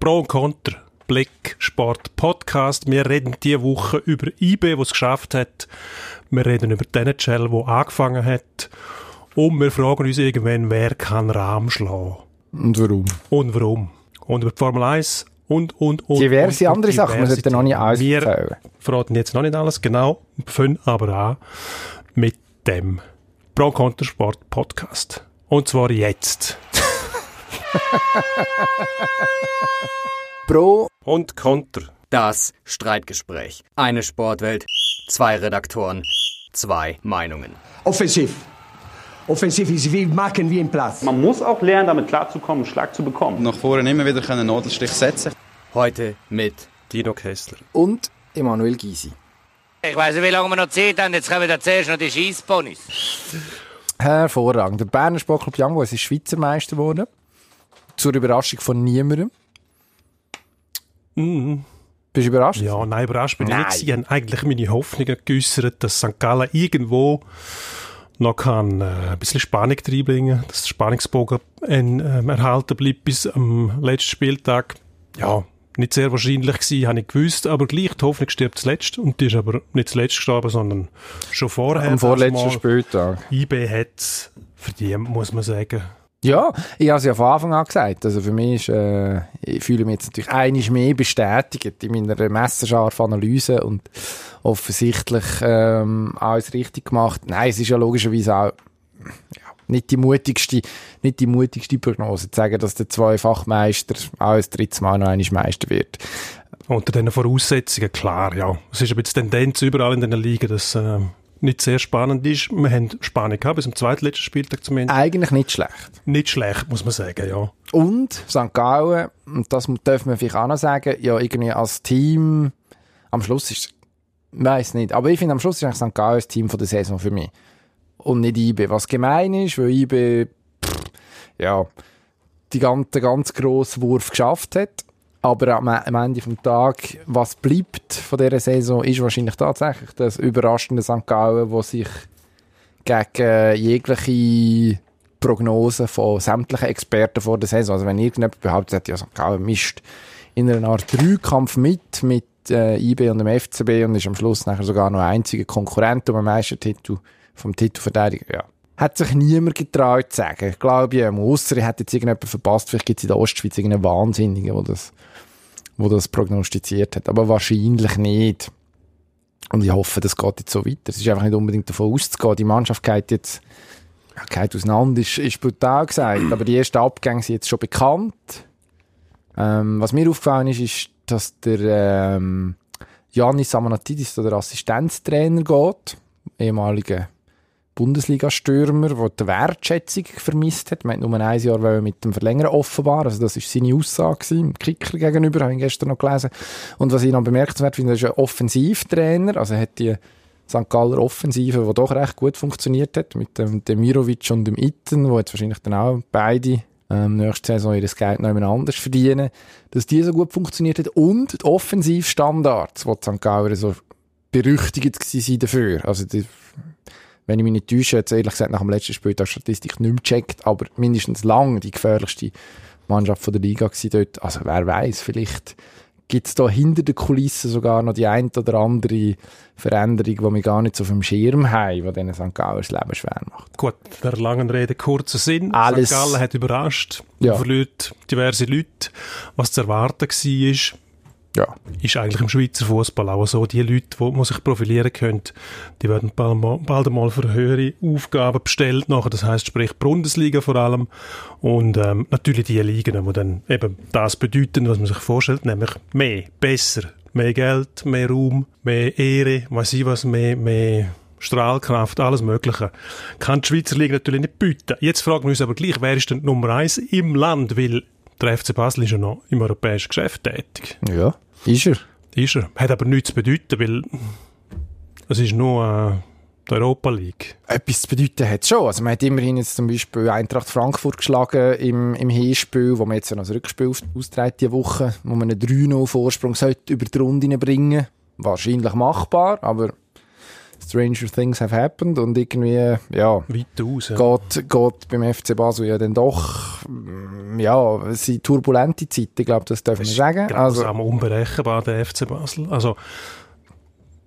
Pro und Contra. Blick Sport Podcast. Wir reden diese Woche über IB, was es geschafft hat. Wir reden über den NHL, wo angefangen hat. Und wir fragen uns irgendwann, wer kann Rahm schlagen? Und warum? Und warum? Und über die Formel 1 und, und, und. Diverse und, andere Sachen, wir sollten noch nicht alles Wir erzählen. verraten jetzt noch nicht alles, genau. Fangen aber an mit dem Pro Contra Sport Podcast. Und zwar jetzt. Pro Und Contra. Das Streitgespräch. Eine Sportwelt, zwei Redaktoren, zwei Meinungen. Offensiv. Offensiv ist wie machen wie im Platz. Man muss auch lernen, damit klarzukommen, einen Schlag zu bekommen. nach vorne immer wieder einen Nadelstich setzen Heute mit Dino Kessler. und Emanuel Gysi. Ich weiß nicht, wie lange wir noch Zeit haben. Jetzt kommen wir zuerst noch die Scheissponys. Hervorragend. Der Berner Sportclub Young Boys ist Schweizer Meister geworden. Zur Überraschung von niemandem. Bist du überrascht? Ja, nein, überrascht bin ich Nein. nicht. Ich habe eigentlich meine Hoffnungen geäußert, dass St. Gallen irgendwo noch kann, äh, ein bisschen Spannung reinbringen dass der Spannungsbogen ein, ähm, erhalten bleibt bis am letzten Spieltag. Ja, nicht sehr wahrscheinlich gewesen, habe ich gewusst, aber gleich, die Hoffnung stirbt zuletzt. Und die ist aber nicht zuletzt gestorben, sondern schon vorher. Am vorletzten. Spieltag. IB hat verdient, muss man sagen. Ja, ich habe es ja von Anfang an gesagt. Also für mich ist, äh, ich fühle mich jetzt natürlich einiges mehr bestätigt in meiner messerscharfen Analyse und offensichtlich ähm, alles richtig gemacht. Nein, es ist ja logischerweise auch ja, nicht die mutigste, nicht die mutigste Prognose zu sagen, dass der Zweifachmeister auch das dritte Mal noch einmal Meister wird. Unter diesen Voraussetzungen, klar, ja. Es ist ein bisschen Tendenz überall in den Ligen, dass äh, nicht sehr spannend ist. Wir haben Spannung gehabt bis zum zweitletzten Spieltag zumindest. Eigentlich nicht schlecht. Nicht schlecht, muss man sagen, ja. Und St. Gallen, und das dürfen wir vielleicht auch noch sagen, ja, irgendwie als Team, am Schluss ist, weiß nicht, aber ich finde, am Schluss ist eigentlich St. Gallen das Team von der Saison für mich. Und nicht IB. Was gemein ist, weil IB, pff, ja, die ganze, den ganz grossen Wurf geschafft hat. Aber am, am Ende vom Tag, was bleibt von dieser Saison, ist wahrscheinlich tatsächlich das überraschende St. Gallen, wo sich gegen jegliche Prognosen von sämtlichen Experten vor der Saison. Also wenn irgendjemand behauptet hat, ja, St. Gallen mischt in einer Art Dreikampf mit, mit äh, IB und dem FCB und ist am Schluss nachher sogar noch einziger Konkurrent um den Meistertitel vom Titelverteidiger, ja. Hat sich niemand getraut zu sagen, glaube ich. Ausser er hat jetzt irgendjemand verpasst, vielleicht gibt es in der Ostschweiz irgendeinen Wahnsinnigen, der das, wo das prognostiziert hat. Aber wahrscheinlich nicht. Und ich hoffe, das geht jetzt so weiter. Es ist einfach nicht unbedingt davon auszugehen. Die Mannschaft geht jetzt ja, geht auseinander, ist, ist brutal gesagt, aber die ersten Abgänge sind jetzt schon bekannt. Ähm, was mir aufgefallen ist, ist, dass der ähm, Janis Samanatidis, der Assistenztrainer, geht, ehemaliger Bundesliga-Stürmer, der die Wertschätzung vermisst hat. Man hat nur ein Jahr mit dem Verlängern offenbar, also das ist seine Aussage gewesen, dem Kicker gegenüber, habe ich gestern noch gelesen. Und was ich noch bemerkenswert finde, ist ein Offensivtrainer, also er hat die St. Galler Offensive, die doch recht gut funktioniert hat, mit dem Demirovic und dem Itten, wo jetzt wahrscheinlich dann auch beide ähm, nächste Saison ihr Geld noch jemand anders verdienen, dass die so gut funktioniert hat und die Offensivstandards, die St. Galler so berüchtigt waren dafür. Also die, wenn ich mich nicht täusche, jetzt ehrlich gesagt nach dem letzten Spiel die Statistik nicht mehr gecheckt, aber mindestens lang die gefährlichste Mannschaft von der Liga gewesen dort. Also wer weiß, vielleicht gibt es da hinter den Kulissen sogar noch die ein oder andere Veränderung, die wir gar nicht so auf dem Schirm haben, die diesen St. Galler das Leben schwer macht. Gut, der langen Rede kurzer Sinn. Alles- St. Gallen hat überrascht. Ja. Verliert diverse Leute. Was zu erwarten war, Ja. ist eigentlich im Schweizer Fußball auch so. Die Leute, die man sich profilieren können, die werden bald mal, bald einmal für höhere Aufgaben bestellt nachher. Das heißt, sprich Bundesliga vor allem. Und ähm, natürlich die Ligen, die dann eben das bedeuten, was man sich vorstellt, nämlich mehr, besser, mehr Geld, mehr Raum, mehr Ehre, weiß ich was, mehr, mehr Strahlkraft, alles Mögliche. Kann die Schweizer Liga natürlich nicht bieten. Jetzt fragen wir uns aber gleich, wer ist denn Nummer eins im Land? Weil der FC Basel ist ja noch im europäischen Geschäft tätig. Ja. Ist er. Ist er. Hat aber nichts zu bedeuten, weil es ist nur äh, die Europa League. Etwas zu bedeuten hat es schon. Also man hat immerhin jetzt zum Beispiel Eintracht Frankfurt geschlagen im, im Hinspiel, wo man jetzt ja noch das Rückspiel aus- austrägt diese Woche, wo man einen 3-0 Vorsprung sollte über die Runde bringen. Wahrscheinlich machbar, aber Stranger Things have happened und irgendwie, ja, Weit aus. Ja. geht, geht beim FC Basel ja dann doch, ja, es sind turbulente Zeiten, ich glaube, das dürfen wir sagen. Also, Also, unberechenbar, der FC Basel. Also,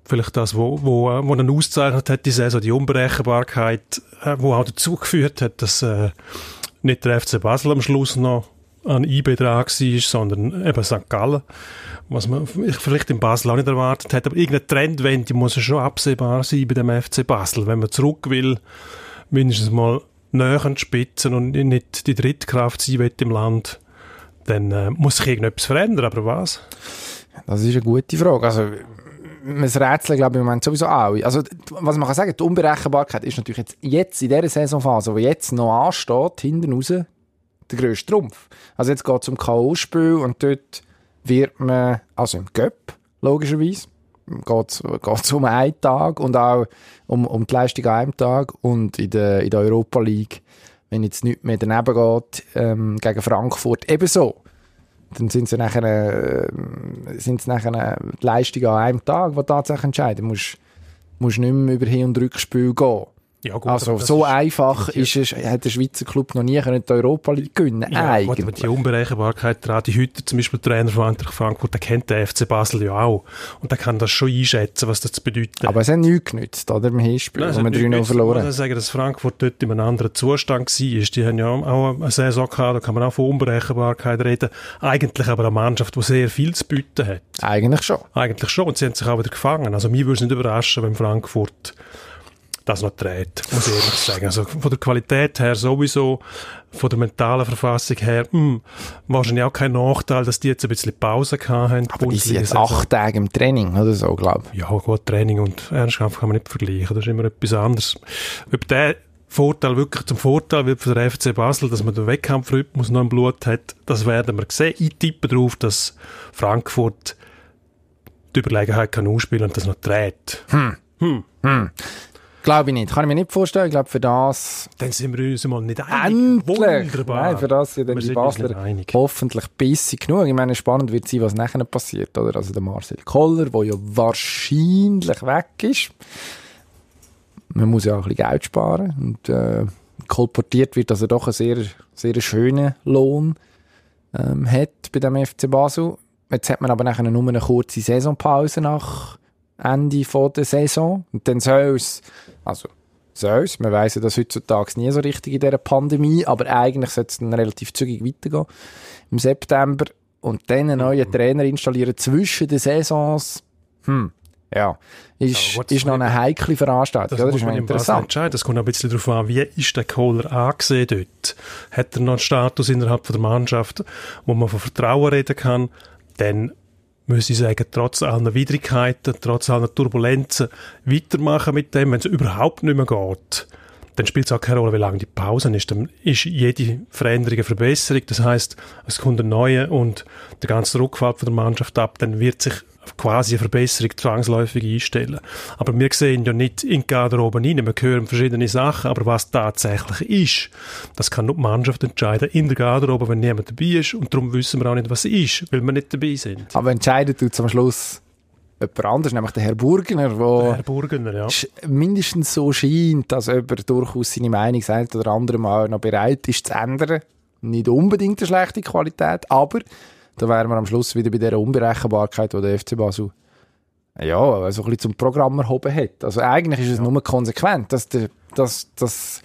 vielleicht das, wo, wo, äh, wo ihn auszeichnet hat, die Saison, die Unberechenbarkeit, äh, wo auch dazu geführt hat, dass äh, nicht der FC Basel am Schluss noch an IB dran war, sondern eben St. Gallen, was man vielleicht in Basel auch nicht erwartet hat. Aber irgendeine Trendwende muss ja schon absehbar sein bei dem FC Basel, wenn man zurück will, mindestens mal näher an die Spitzen und nicht die Drittkraft sein will im Land, dann äh, muss sich irgendetwas verändern, aber was? das ist eine gute Frage. Also, wir rätseln, glaube ich, im Moment sowieso auch. Also, was man kann sagen, die Unberechenbarkeit ist natürlich jetzt, jetzt in dieser Saisonphase, die jetzt noch ansteht, hinten raus, der grösste Trumpf. Also jetzt geht es um K.O.-Spiel und dort wird man, also im Göpp, logischerweise, geht es um einen Tag und auch um, um die Leistung an einem Tag und in der, in der Europa League, wenn jetzt nichts mehr daneben geht, ähm, gegen Frankfurt ebenso. Dann sind sie nachher, äh, sind es nachher die Leistungen an einem Tag, die tatsächlich entscheiden. Du musst, musst nicht mehr über Hin- und Rückspiel gehen. Ja, gut, Also so ist- einfach ist es, hat der Schweizer Club noch nie können die Europa League gewinnen Ja, gut, aber eigentlich. die Unberechenbarkeit, Radi Hütter, zum Beispiel Trainer von Eintracht Frankfurt, der kennt den FC Basel ja auch. Und der kann das schon einschätzen, was das bedeutet. Aber es hat nichts genützt, oder? Im Hinspiel, Nein, wo hat nichts 3-0 genützt. verloren Ich haben. muss sagen, dass Frankfurt dort in einem anderen Zustand war. Die haben ja auch eine Saison gehabt, da kann man auch von Unberechenbarkeit reden. Eigentlich aber eine Mannschaft, die sehr viel zu bieten hat. Eigentlich schon. Eigentlich schon. Und sie haben sich auch wieder gefangen. Also mir würde es nicht überraschen, wenn Frankfurt das noch dreht, muss ich ehrlich sagen. Also von der Qualität her sowieso, von der mentalen Verfassung her, mh, wahrscheinlich auch kein Nachteil, dass die jetzt ein bisschen Pause gehabt haben. Aber die sind jetzt acht Tage im Training oder so, glaube ich. Ja, gut, Training und Ernstkampf kann man nicht vergleichen. Das ist immer etwas anderes. Ob der Vorteil wirklich zum Vorteil wird für den FC Basel, dass man den Wettkampfrhythmus noch im Blut hat, das werden wir sehen. Ich tippe darauf, dass Frankfurt die Überlegenheit kann ausspielen und das noch dreht. Glaube ich nicht. Kann ich mir nicht vorstellen. Ich glaube, für das Dann sind wir uns mal nicht einig. endlich. Wunderbar. Nein, für das sind dann Wir die Basler hoffentlich bissig genug. Ich meine, spannend wird sein, was nachher passiert, oder? Also der Marcel Koller, der ja wahrscheinlich weg ist. Man muss ja auch ein bisschen Geld sparen und äh, kolportiert wird, dass er doch einen sehr, sehr schönen Lohn ähm, hat bei dem FC Basel. Jetzt hat man aber nachher nur eine kurze Saisonpause nach Ende von der Saison und dann soll es, also soll es, man weiss ja das heutzutage nie so richtig in dieser Pandemie, aber eigentlich sollte es dann relativ zügig weitergehen im September und dann einen neuen Trainer installieren zwischen den Saisons, hm, ja, ist, Ja, ist noch eine heikle Veranstaltung, Das oder? Ist man interessant. entscheiden. Das kommt auch ein bisschen darauf an, wie ist der Kohler angesehen dort? Hat er noch einen Status innerhalb von der Mannschaft, wo man von Vertrauen reden kann? Dann muss ich sagen, trotz aller Widrigkeiten, trotz aller Turbulenzen weitermachen mit dem, wenn es überhaupt nicht mehr geht. Dann spielt es auch keine Rolle, wie lange die Pause ist. Dann ist jede Veränderung eine Verbesserung. Das heißt, es kommt ein neuer und der ganze Rückfall von der Mannschaft ab. Dann wird sich quasi eine Verbesserung zwangsläufig einstellen. Aber wir sehen ja nicht in die Garderobe rein. Wir hören verschiedene Sachen, aber was tatsächlich ist, das kann nur die Mannschaft entscheiden in der Garderobe, wenn niemand dabei ist. Und darum wissen wir auch nicht, was ist, weil wir nicht dabei sind. Aber entscheidet tut am Schluss jemand anderes, nämlich der Herr Burgener, der Herr Burgener, ja. mindestens so scheint, dass jemand durchaus seine Meinung sagt oder andere mal noch bereit ist zu ändern. Nicht unbedingt eine schlechte Qualität, aber da wären wir am Schluss wieder bei dieser Unberechenbarkeit, die der FC Basel ja, so ein bisschen zum Programm erhoben hat. Also eigentlich ist es nur konsequent, dass, der, dass, dass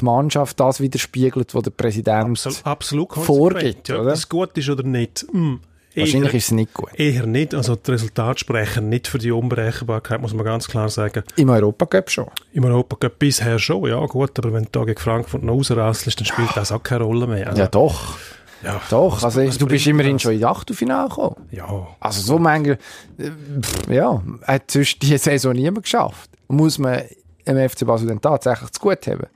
die Mannschaft das widerspiegelt, was der Präsident... Absolut, absolut vorgibt, ja. oder? Ob es gut ist oder nicht. Hm, Wahrscheinlich eher- ist es nicht gut. Eher nicht. Also die Resultate sprechen nicht für die Unberechenbarkeit, muss man ganz klar sagen. Im Europacup schon. Im Europacup bisher schon, ja gut, aber wenn du da gegen Frankfurt noch rausrasselst, dann spielt das auch keine Rolle mehr. Also, Ja, doch. Ja, Doch. Also, du bist immerhin das? schon in die Achtelfinale gekommen. Ja, Also so manche, äh, ja, hat sonst diese Saison niemand geschafft. Muss man im FC Basel dann tatsächlich zu gut haben?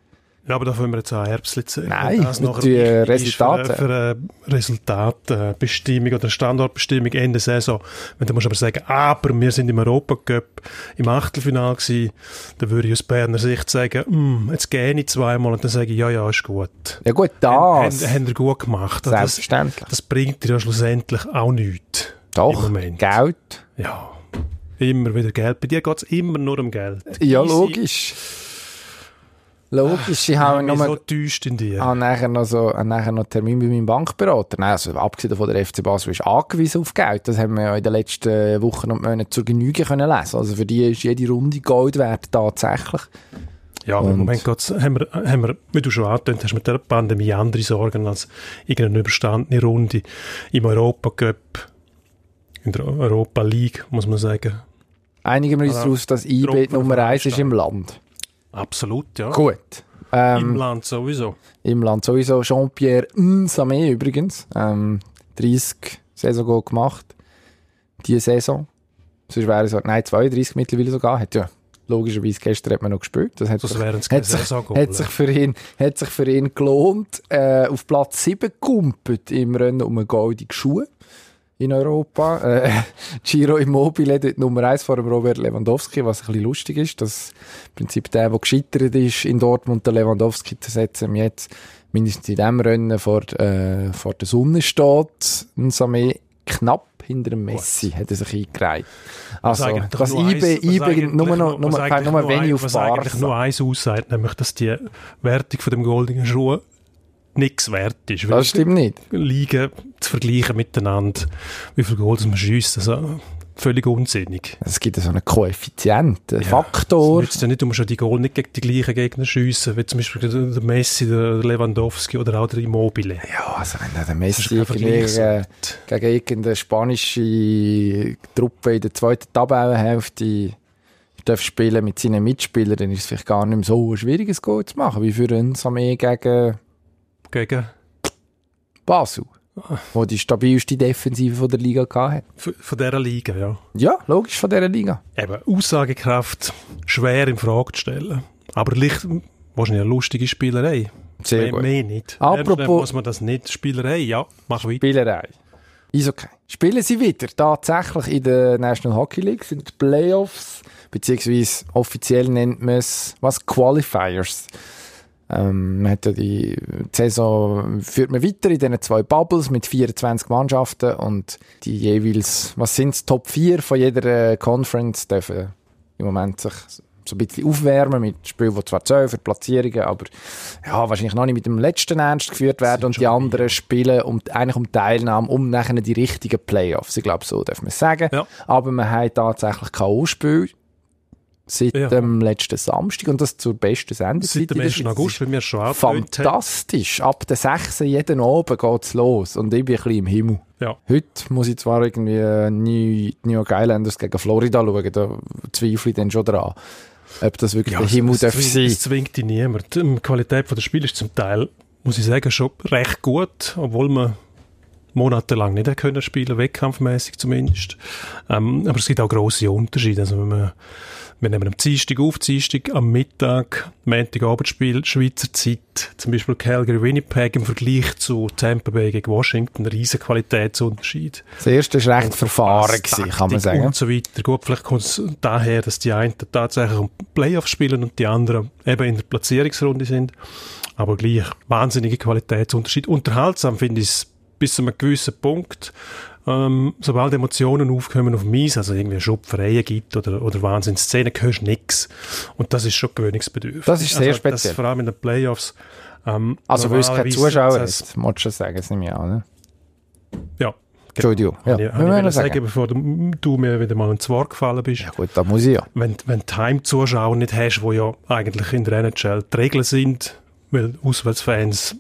Ja, aber da wollen wir jetzt auch Herbst. Nein, das wichtig ist Resultaten. Für, für eine Resultatbestimmung oder eine Standortbestimmung Ende Saison. Wenn du musst aber sagen, aber wir sind im Europacup im Achtelfinale gewesen, dann würde ich aus Berner Sicht sagen, hm, jetzt gehe ich zweimal und dann sage ich, ja, ja, ist gut. Ja gut, Haben, das. haben wir gut gemacht. Also Das, Selbstverständlich. das bringt dir ja schlussendlich auch nichts. Im Doch, Moment. Geld. Ja. Immer wieder Geld. Bei dir geht es immer nur um Geld. Ja, Easy. logisch. Logisch, Ich bin nur... so täuscht in dir. habe nachher noch so, habe nachher noch einen Termin bei meinem Bankberater. Nein, also abgesehen davon, der FC Basel ist angewiesen auf Geld. Das haben wir ja in den letzten Wochen und Monaten zur Genüge können lesen. Also für die ist jede Runde Gold wert, tatsächlich. Ja, aber im Moment geht's, haben, wir, haben wir, wie du schon angetönt hast, mit der Pandemie andere Sorgen als irgendeine überstandene Runde im Europacup, in der Europa League, muss man sagen. Einigen wir uns Also, daraus, dass IB Gruppe Nummer eins ist im Land. Absolut, ja. Gut. Ähm, Im Land sowieso. Im Land sowieso. Jean-Pierre Nsamé übrigens. Ähm, 30 Saison gemacht. Die Saison. Sonst wäre es, nein, 32 mittlerweile sogar. Hat ja, logischerweise gestern hat man noch gespielt. Das hat, Das sich, hat, sich, hat, sich für ihn, hat sich für ihn gelohnt. Äh, auf Platz 7 gumpet im Rennen um einen goldenen Schuh in Europa. Äh, Giro Immobile dort Nummer 1 vor dem Robert Lewandowski, was ein bisschen lustig ist, dass im Prinzip der, der gescheitert ist, in Dortmund den Lewandowski zu setzen, jetzt mindestens in diesem Rennen vor, äh, vor der Sonne steht. Ein Samé knapp hinter dem Messi hat er sich eingereiht. Also, was IB eigentlich nur noch, nur, nur nur wenig auf Was eigentlich nur eins aussagt, nämlich, dass die Wertung von dem goldenen Schuh nichts wert ist. Das stimmt nicht. Ligen zu vergleichen miteinander, wie viel Goals man schießt, also völlig unsinnig. Es gibt so einen Koeffizient, einen Ja, Faktor. Es nützt ja nicht, du musst ja die Goal nicht gegen die gleichen Gegner schiessen, wie zum Beispiel der Messi, der Lewandowski oder auch der Immobile. Ja, also wenn der Das Messi irgendwie äh, gegen irgendeine spanische Truppe in der zweiten Tabellenhälfte darf spielen mit seinen Mitspielern, dann ist es vielleicht gar nicht mehr so ein schwieriges Goal zu machen, wie für einen Samé gegen Gegen Basel, wo die stabilste Defensive von der Liga hatte. von dieser Liga, ja. Ja, logisch von dieser Liga. Eben, Aussagekraft schwer in Frage zu stellen. Aber leicht, wahrscheinlich eine lustige Spielerei. Sehr mehr, gut. mehr nicht. Apropos- muss man das nicht. Spielerei, ja, mach weiter. Spielerei. Ist okay. Spielen sie wieder tatsächlich in der National Hockey League, sind die Playoffs, beziehungsweise offiziell nennt man es, was, Qualifiers. Ähm, man hat ja die, die Saison führt man weiter in diesen zwei Bubbles mit 24 Mannschaften und die jeweils, was sind es, Top 4 von jeder äh, Conference dürfen im Moment sich so ein bisschen aufwärmen mit Spielen, die zwar zählen für Platzierungen, aber ja, wahrscheinlich noch nicht mit dem letzten ernst geführt werden und die anderen spielen um, eigentlich um Teilnahme, um nachher die richtigen Playoffs. Ich glaube, so darf man es sagen. Ja. Aber man hat tatsächlich K.O.-Spiel seit Ja. dem letzten Samstag und das zur besten Sendezeit. Seit dem in der 1. Schweiz. August, wie wir schon haben. Fantastisch. Ab der 6. jeden Abend geht's los und ich bin ein bisschen im Himmel. Ja. Heute muss ich zwar irgendwie New, New York Islanders gegen Florida schauen, da zweifle ich dann schon dran, ob das wirklich der Himmel darf sein. es zwingt dich niemand. Die Qualität der Spiele ist zum Teil, muss ich sagen, schon recht gut, obwohl man monatelang nicht können spielen, wettkampfmäßig zumindest. Ähm, aber es gibt auch grosse Unterschiede. Also wenn man, wir nehmen am Dienstag auf, Dienstag am Mittag, Montagabendspiel, Schweizer Zeit, zum Beispiel Calgary-Winnipeg im Vergleich zu Tampa Bay gegen Washington, ein riesen Qualitätsunterschied. Das erste war recht verfahren, gewesen, kann man sagen. Und so weiter. Gut, vielleicht kommt es daher, dass die einen tatsächlich um Playoffs spielen und die anderen eben in der Platzierungsrunde sind. Aber gleich wahnsinnige Qualitätsunterschied. Unterhaltsam finde ich es bis zu einem gewissen Punkt. Ähm, sobald Emotionen aufkommen auf Eis, also irgendwie Schupfereien gibt oder, oder Wahnsinnsszenen, hörst du nichts. Und das ist schon gewöhnungsbedürftig. Das ist sehr also, speziell. Das, vor allem in den Playoffs. Ähm, Also, weil es keine Zuschauer hat, muss ich schon sagen, das nehme ich an. Ne? Ja. Entschuldigung. Ja, Ja, wir ich, ich sagen. bevor du, du mir wieder mal ins Wort gefallen bist. Ja gut, da muss ich ja. wenn, wenn du Heimzuschauer nicht hast, wo ja eigentlich in der NHL die Regeln sind, weil Auswärtsfans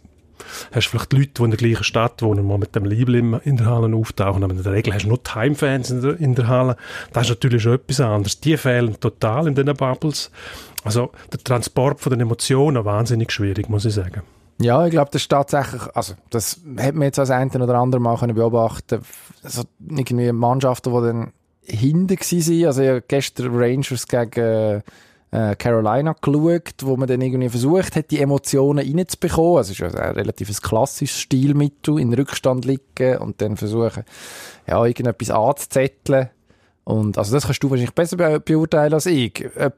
hast vielleicht Leute, die in der gleichen Stadt wohnen, mal mit dem Liebling in- der Halle auftauchen, aber in der Regel hast du nur die Heimfans in der, in der Halle. Das ist natürlich schon etwas anderes. Die fehlen total in diesen Bubbles. Also der Transport von den Emotionen wahnsinnig schwierig, muss ich sagen. Ja, ich glaube, das ist tatsächlich, also das hat man jetzt als einen oder anderen Mal können beobachten also irgendwie Mannschaften, die dann hinten waren, also ich gestern Rangers gegen äh, Carolina geschaut, wo man dann irgendwie versucht hat, die Emotionen reinzubekommen, also es ist ja ein relativ klassisches Stilmittel, in Rückstand liegen und dann versuchen, ja, irgendetwas anzuzetteln. Und also das kannst du wahrscheinlich besser be beurteilen als ich, Ob,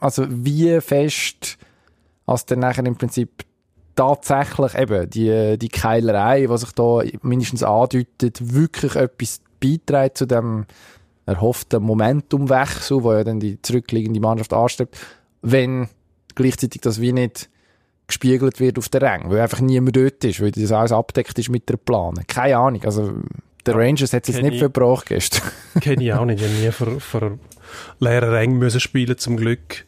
also wie fest als dann nachher im Prinzip tatsächlich eben die, die Keilerei, die sich da mindestens andeutet, wirklich etwas beiträgt zu dem erhofften Momentumwechsel, wo ja dann die zurückliegende Mannschaft anstrebt, wenn gleichzeitig das wie nicht gespiegelt wird auf der Rang, weil einfach niemand dort ist, weil das alles abdeckt ist mit der Plan. Keine Ahnung, also der Rangers hat es jetzt nicht ich. verbraucht gestern. Kenne ich auch nicht. Ich habe nie vor, vor leeren Rängen müssen spielen, zum Glück.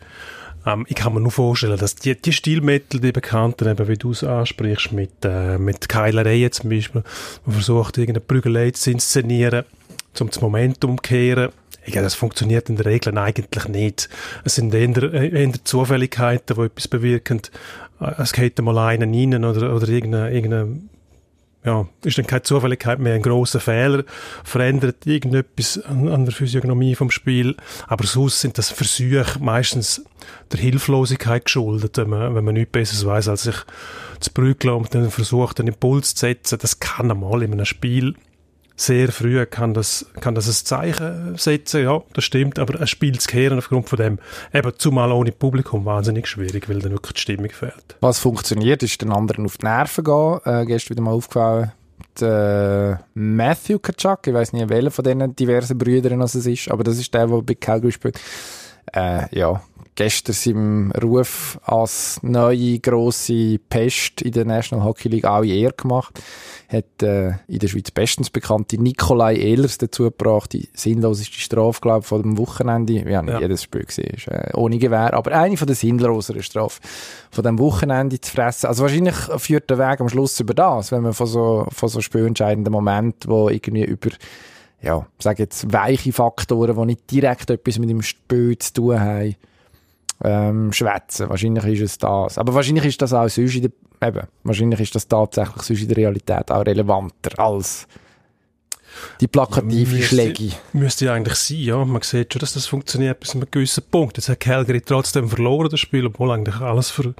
Ähm, ich kann mir nur vorstellen, dass die, die Stilmittel, die bekannten, eben wie du es ansprichst, mit, äh, mit Keilereien zum Beispiel, man versucht, irgendeine Prügelei zu inszenieren, um das Momentum umkehren. Ja, das funktioniert in der Regel eigentlich nicht. Es sind eher, eher Zufälligkeiten, die etwas bewirken. Äh, Es geht mal einen rein oder, oder irgendeine, irgendeine ja, ist dann keine Zufälligkeit mehr ein großer Fehler, verändert irgendetwas an, an der Physiognomie vom Spiel. Aber sonst sind das Versuche meistens der Hilflosigkeit geschuldet, wenn man, wenn man nichts Besseres weiß, als sich zu prügeln und dann versucht, einen Impuls zu setzen. Das kann einmal in einem Spiel sehr früh kann das, kann das ein Zeichen setzen, ja, das stimmt, aber ein Spiel zu kehren aufgrund von dem, eben zumal ohne Publikum, wahnsinnig schwierig, weil dann wirklich die Stimmung fehlt. Was funktioniert, ist den anderen auf die Nerven gehen. Äh, gestern wieder mal aufgefallen, der Matthew Kachak, ich weiß nicht, welcher von diesen diversen Brüdern es ist, aber das ist der, der bei Calgary spielt. Äh, ja, gestern seinem Ruf als neue grosse Pest in der National Hockey League auch eher gemacht. Hat äh, in der Schweiz bestens bekannte Nikolai Ehlers dazu gebracht, die sinnloseste Strafe, glaube ich, von dem Wochenende. Wir haben nicht Ja. jedes Spiel gesehen, ist, äh, ohne Gewehr, aber eine von den sinnloseren Strafen von dem Wochenende zu fressen. Also wahrscheinlich führt der Weg am Schluss über das, wenn man von so, von so spielentscheidenden Momenten, wo irgendwie über ja, sage jetzt weiche Faktoren, die nicht direkt etwas mit dem Spiel zu tun haben, ähm, schwätzen. Wahrscheinlich ist es das. Aber wahrscheinlich ist das auch sonst in der, eben, wahrscheinlich ist das tatsächlich sonst in der Realität auch relevanter als die plakative Müsste- Schläge. Müsste ja eigentlich sein, ja. Man sieht schon, dass das funktioniert bis zu einem gewissen Punkt. Jetzt hat Calgary trotzdem verloren, das Spiel, obwohl eigentlich alles für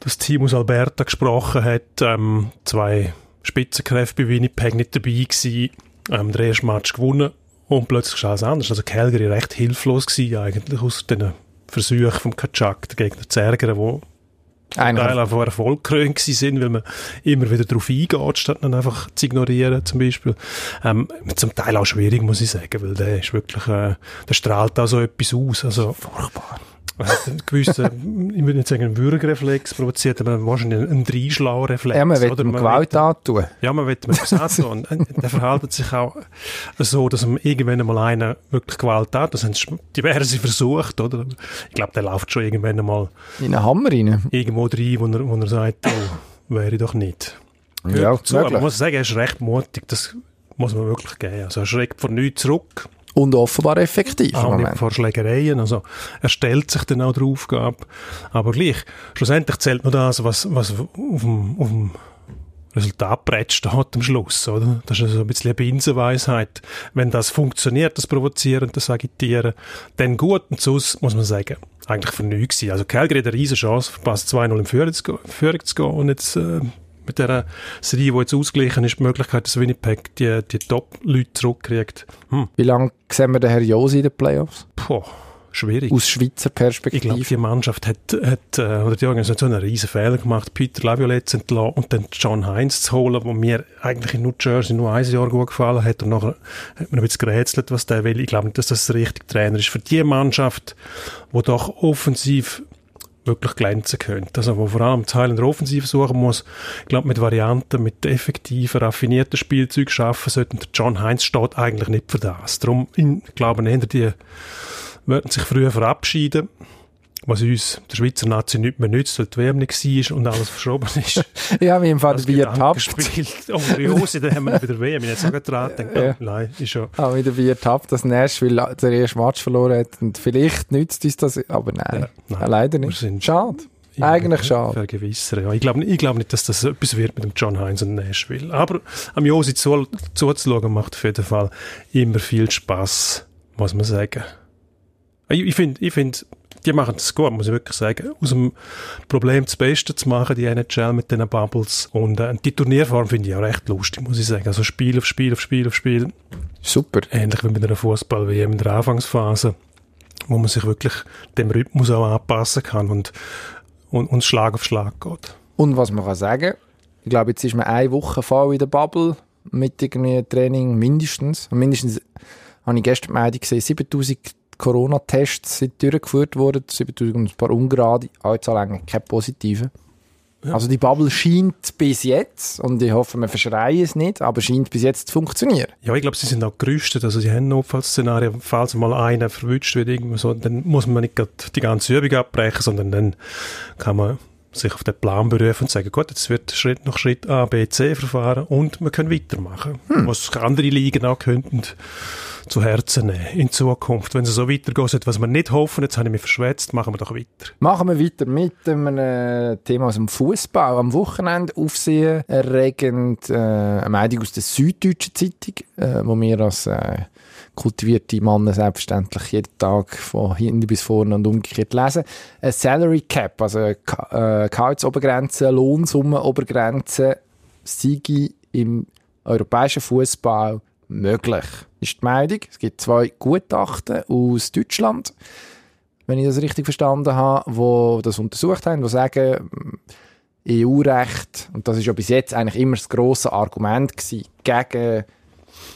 das Team aus Alberta gesprochen hat. Ähm, zwei Spitzenkräfte bei Winnipeg nicht dabei gewesen. Ähm, der erste Match gewonnen und plötzlich ist alles anders. Also Calgary recht hilflos gewesen eigentlich aus den Versuchen vom Kaczak, den Gegner zu ärgern, wo Eigentlich- Teil von Erfolg gewesen sind, weil man immer wieder darauf eingeht, statt dann einfach zu ignorieren, zum Beispiel. Ähm, zum Teil auch schwierig, muss ich sagen, weil der ist wirklich, äh, der strahlt auch so etwas aus. Also, Furchtbar. Einen gewissen, ich würde nicht sagen, einen Würgereflex provoziert, aber wahrscheinlich einen Dreischlau-Reflex. Ja, man will oder? ihm Man Gewalt antun. ja, man will ihm etwas antun. Und äh, der verhält sich auch so, dass ihm irgendwann einmal einer wirklich Gewalt hat. Das haben diverse versucht, oder? Ich glaube, der läuft schon irgendwann einmal In einen Hammer rein. irgendwo rein, wo er, wo er sagt, oh, wäre ich doch nicht. Ja, dazu, aber ich muss sagen, er ist recht mutig, das muss man wirklich geben. Also er schreckt vor nichts zurück, Und offenbar effektiv auch nicht vor Schlägereien, also er stellt sich dann auch der Aufgabe. Aber gleich, schlussendlich zählt nur das, was, was auf dem, auf dem Resultatbrett steht am Schluss, oder? Das ist also ein bisschen eine Binsenweisheit. Wenn das funktioniert, das Provozieren, das Agitieren, dann gut. Und sonst muss man sagen, eigentlich für nichts. Also Calgary hat eine riesen Chance, verpasst 2-0 in Führung zu gehen- Führung zu gehen und jetzt äh, mit dieser Serie, die jetzt ausgeglichen ist, die Möglichkeit, dass Winnipeg die, die Top-Leute zurückkriegt. Hm, Wie lange sehen wir den Herr Josi in den Playoffs? boah, schwierig. Aus Schweizer Ich glaube, Perspektive. die Mannschaft hat, hat äh, oder die Organisation einen riesen Fehler gemacht, Peter Laviolette zu entlassen und dann John Heinz zu holen, wo mir eigentlich in New Jersey nur ein Jahr gut gefallen hat und nachher hat man ein bisschen gerätselt, was der will. Ich glaube nicht, dass das der richtige Trainer ist für die Mannschaft, wo doch offensiv wirklich glänzen könnte. Also wo vor allem Teil in der Offensive suchen muss. Ich glaube, mit Varianten, mit effektiven, raffinierten Spielzeugen schaffen sollten. John Heinz steht eigentlich nicht für das. Darum, ich glaube, die würden sich früher verabschieden, was uns der Schweizer Nazi nicht mehr nützt, weil die WM nicht war und alles verschoben ist. Ja, wie im Fall Das der Bier tappt. Gedankenspiel. Oh, Riosi, dann haben wir wieder WM. Ich hätte sogar dran gedacht, Ja. oh, nein, ist schon... Auch wieder Bier tappt, dass Nashville den ersten Match verloren hat. Und vielleicht nützt uns das, aber nein. Ja, nein. Leider Wir nicht. Schade. Eigentlich schade. Vergewissern, ja. Ich glaube ich glaub nicht, dass das etwas wird mit dem John Heinz und Nashville. Aber am Josi zu, zuzuschauen macht auf jeden Fall immer viel Spass, muss man sagen. Ich, ich finde, ich find, die machen das gut, muss ich wirklich sagen. Aus dem Problem das Beste zu machen, die NHL mit diesen Bubbles. Und äh, die Turnierform finde ich auch recht lustig, muss ich sagen. Also Spiel auf Spiel auf Spiel auf Spiel. Super. Ähnlich wie mit einer Fußball-WM in der Anfangsphase, wo man sich wirklich dem Rhythmus auch anpassen kann und, und, und Schlag auf Schlag geht. Und was man kann sagen, ich glaube, jetzt ist man eine Woche voll in der Bubble mit irgendwie Training mindestens. Und mindestens habe ich gestern Meldung gesehen, 7000 Corona-Tests sind durchgeführt worden, 7000 und ein paar ungerade, Anzahl eigentlich keine positiven. Also die Bubble scheint bis jetzt, und ich hoffe, wir verschreien es nicht, aber scheint bis jetzt zu funktionieren. Ja, ich glaube, sie sind auch gerüstet. Also sie haben Notfallszenarien, falls mal einer verwünscht wird, irgendwie so, dann muss man nicht die ganze Übung abbrechen, sondern dann kann man sich auf den Plan berufen und sagen, gut, jetzt wird Schritt nach Schritt A, B, C verfahren und wir können weitermachen. Was andere Ligen auch könnten zu Herzen nehmen in Zukunft. Wenn es so weitergeht, was wir nicht hoffen, jetzt habe ich mich verschwätzt, machen wir doch weiter. Machen wir weiter mit einem äh, Thema aus dem Fußball. Am Wochenende aufsehen erregend äh, eine Meldung aus der Süddeutschen Zeitung, äh, wo wir als äh, kultivierte Männer selbstverständlich jeden Tag von hinten bis vorne und umgekehrt lesen. Ein Salary Cap, also äh, Gehaltsobergrenze, Lohnsummenobergrenze, sei im europäischen Fußball möglich. Ist die Meldung. Es gibt zwei Gutachten aus Deutschland, wenn ich das richtig verstanden habe, wo das untersucht haben, die sagen, EU-Recht, und das ist ja bis jetzt eigentlich immer das grosse Argument gewesen, gegen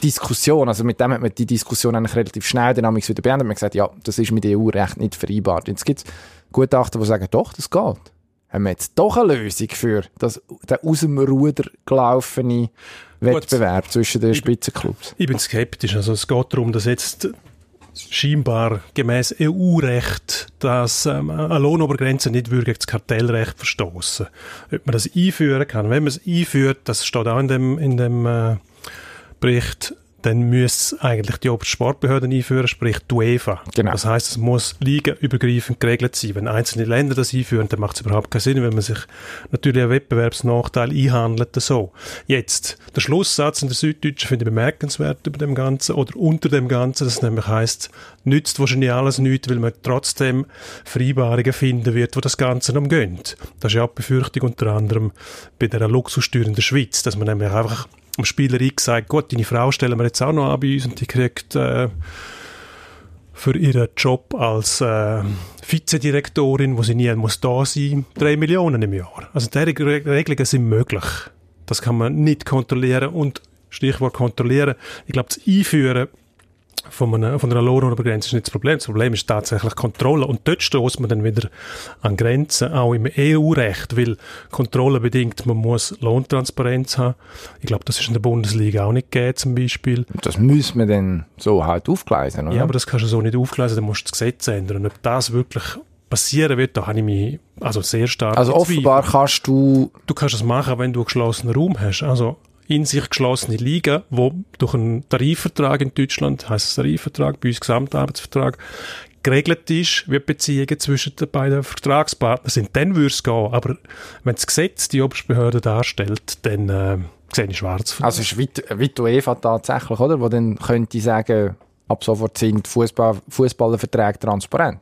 Diskussion, also mit dem hat man die Diskussion eigentlich relativ schnell dann wieder beendet. Man hat gesagt, ja, das ist mit EU-Recht nicht vereinbart. Jetzt gibt es Gutachten, die sagen, doch, das geht. Haben wir jetzt doch eine Lösung für das, den aus dem Ruder gelaufene Wettbewerb zwischen den Spitzenclubs? Ich bin skeptisch. Also es geht darum, dass jetzt scheinbar gemäß EU-Recht, dass ähm, eine Lohnobergrenze nicht gegen das Kartellrecht verstoßen. Ob man das einführen kann. Wenn man es einführt, das steht auch in dem, in dem äh, Bericht, dann müsste es eigentlich die oberste Sportbehörde einführen, sprich die UEFA. Genau. Das heißt, es muss ligenübergreifend geregelt sein. Wenn einzelne Länder das einführen, dann macht es überhaupt keinen Sinn, wenn man sich natürlich einen Wettbewerbsnachteil einhandelt. So. Jetzt, der Schlusssatz in der Süddeutschen finde ich bemerkenswert über dem Ganzen oder unter dem Ganzen, das nämlich heißt, nützt wahrscheinlich alles nichts, weil man trotzdem Vereinbarungen finden wird, wo das Ganze umgehen. Das ist ja auch die Befürchtung unter anderem bei der Luxussteuer in der Schweiz, dass man nämlich einfach am Spieler sagt, gut, deine Frau stellen wir jetzt auch noch an bei uns und die kriegt äh, für ihren Job als äh, Vizedirektorin, wo sie nie muss da sein, drei Millionen im Jahr. Also diese Reg- Regelungen sind möglich. Das kann man nicht kontrollieren und Stichwort kontrollieren. Ich glaube, das Einführen von einer, von einer Lohnobergrenze ist nicht das Problem. Das Problem ist tatsächlich Kontrolle. Und dort stößt man dann wieder an Grenzen, auch im EU-Recht, weil Kontrolle bedingt, man muss Lohntransparenz haben. Ich glaube, das ist in der Bundesliga auch nicht gegeben, zum Beispiel. Das müssen wir dann so halt aufgleisen, oder? Ja, aber das kannst du so nicht aufgleisen, dann musst du das Gesetz ändern. Und ob das wirklich passieren wird, da habe ich mich also sehr stark also offenbar kannst du Du kannst es machen, wenn du einen geschlossenen Raum hast. Also in sich geschlossene Liga, wo durch einen Tarifvertrag in Deutschland, heisst es Tarifvertrag, bei uns Gesamtarbeitsvertrag, geregelt ist, wie die Beziehungen zwischen den beiden Vertragspartnern sind, dann würde es gehen. Aber wenn das Gesetz die Oberstbehörde darstellt, dann äh, sehe ich schwarz. Also ist die UEFA tatsächlich, oder? Wo dann könnte ich sagen, ab sofort sind Fußball, Fußballerverträge transparent.